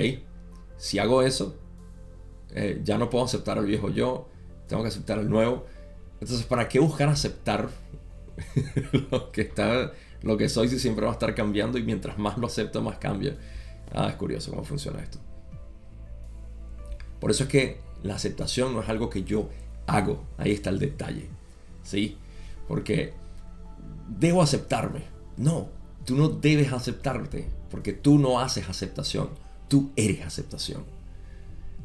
Si hago eso, eh, ya no puedo aceptar al viejo yo, tengo que aceptar el nuevo. Entonces, ¿para qué buscar aceptar lo que está lo que soy si siempre va a estar cambiando y mientras más lo acepto, más cambia. Ah, es curioso cómo funciona esto. Por eso es que la aceptación no es algo que yo hago. Ahí está el detalle. ¿Sí? Porque debo aceptarme. No, tú no debes aceptarte porque tú no haces aceptación. Tú eres aceptación.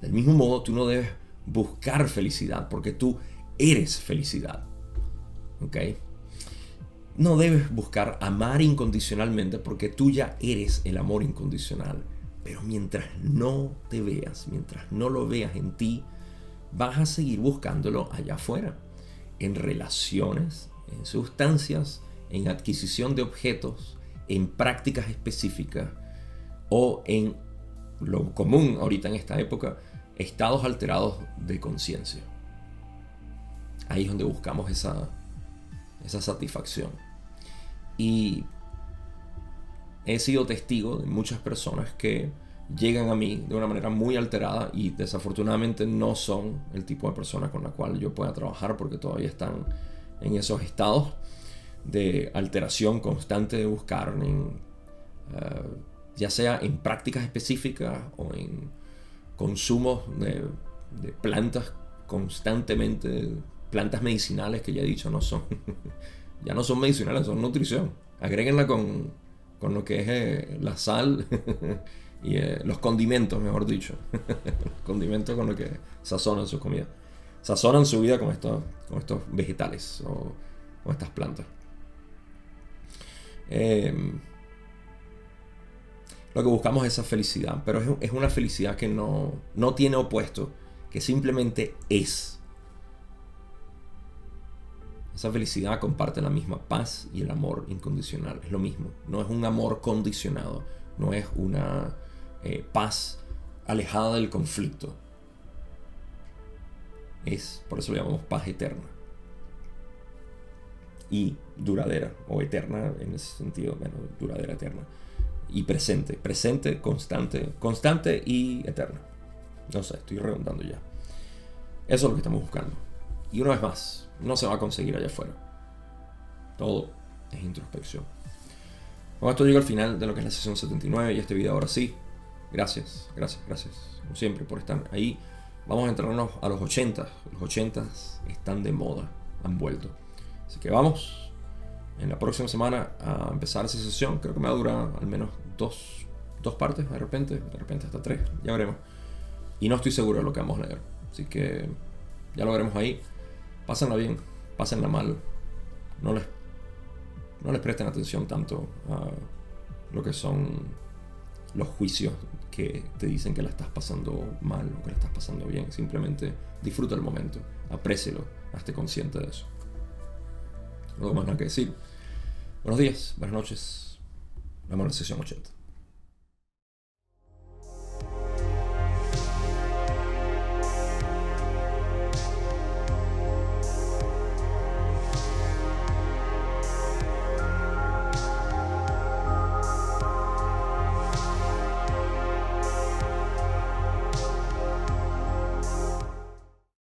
Del mismo modo, tú no debes buscar felicidad porque tú eres felicidad. ¿Ok? No debes buscar amar incondicionalmente porque tú ya eres el amor incondicional. Pero mientras no te veas, mientras no lo veas en ti, vas a seguir buscándolo allá afuera. En relaciones, en sustancias, en adquisición de objetos, en prácticas específicas o en lo común ahorita en esta época, estados alterados de conciencia. Ahí es donde buscamos esa, esa satisfacción. Y he sido testigo de muchas personas que llegan a mí de una manera muy alterada y desafortunadamente no son el tipo de persona con la cual yo pueda trabajar porque todavía están en esos estados de alteración constante de buscar, en, eh, ya sea en prácticas específicas o en consumos de, plantas constantemente, plantas medicinales que ya he dicho no son, ya no son medicinales, son nutrición. Agréguenla con, con lo que es eh, la sal y eh, los condimentos, mejor dicho. condimentos con lo que sazonan su comida. Sazonan su vida con estos, con estos vegetales o con estas plantas. Em, lo que buscamos es esa felicidad, pero es, una felicidad que no, no tiene opuesto, que simplemente es. Esa felicidad comparte la misma paz y el amor incondicional. Es lo mismo. No es un amor condicionado. No es una eh, paz alejada del conflicto. Es, por eso lo llamamos paz eterna. Y duradera, o eterna en ese sentido, bueno, duradera, eterna. Y presente, presente, constante, constante y eterna. No sé, estoy redondando ya. Eso es lo que estamos buscando. Y una vez más, no se va a conseguir allá afuera. Todo es introspección. Con esto llego al final de lo que es la sesión 79 y este video ahora sí. Gracias, gracias, gracias, como siempre, por estar ahí. Vamos a entrarnos a los 80. Los 80 están de moda, han vuelto. Así que vamos en la próxima semana a empezar esa sesión. Creo que me va a durar al menos dos, dos partes, de repente, de repente hasta tres, ya veremos. Y no estoy seguro de lo que vamos a leer. Así que ya lo veremos ahí. Pásenla bien, pásenla mal. No les, no les presten atención tanto a lo que son los juicios que te dicen que la estás pasando mal o que la estás pasando bien. Simplemente disfruta el momento, aprécielo, hazte consciente de eso. No tengo más nada que decir. Buenos días, buenas noches. Vamos a la sesión 80.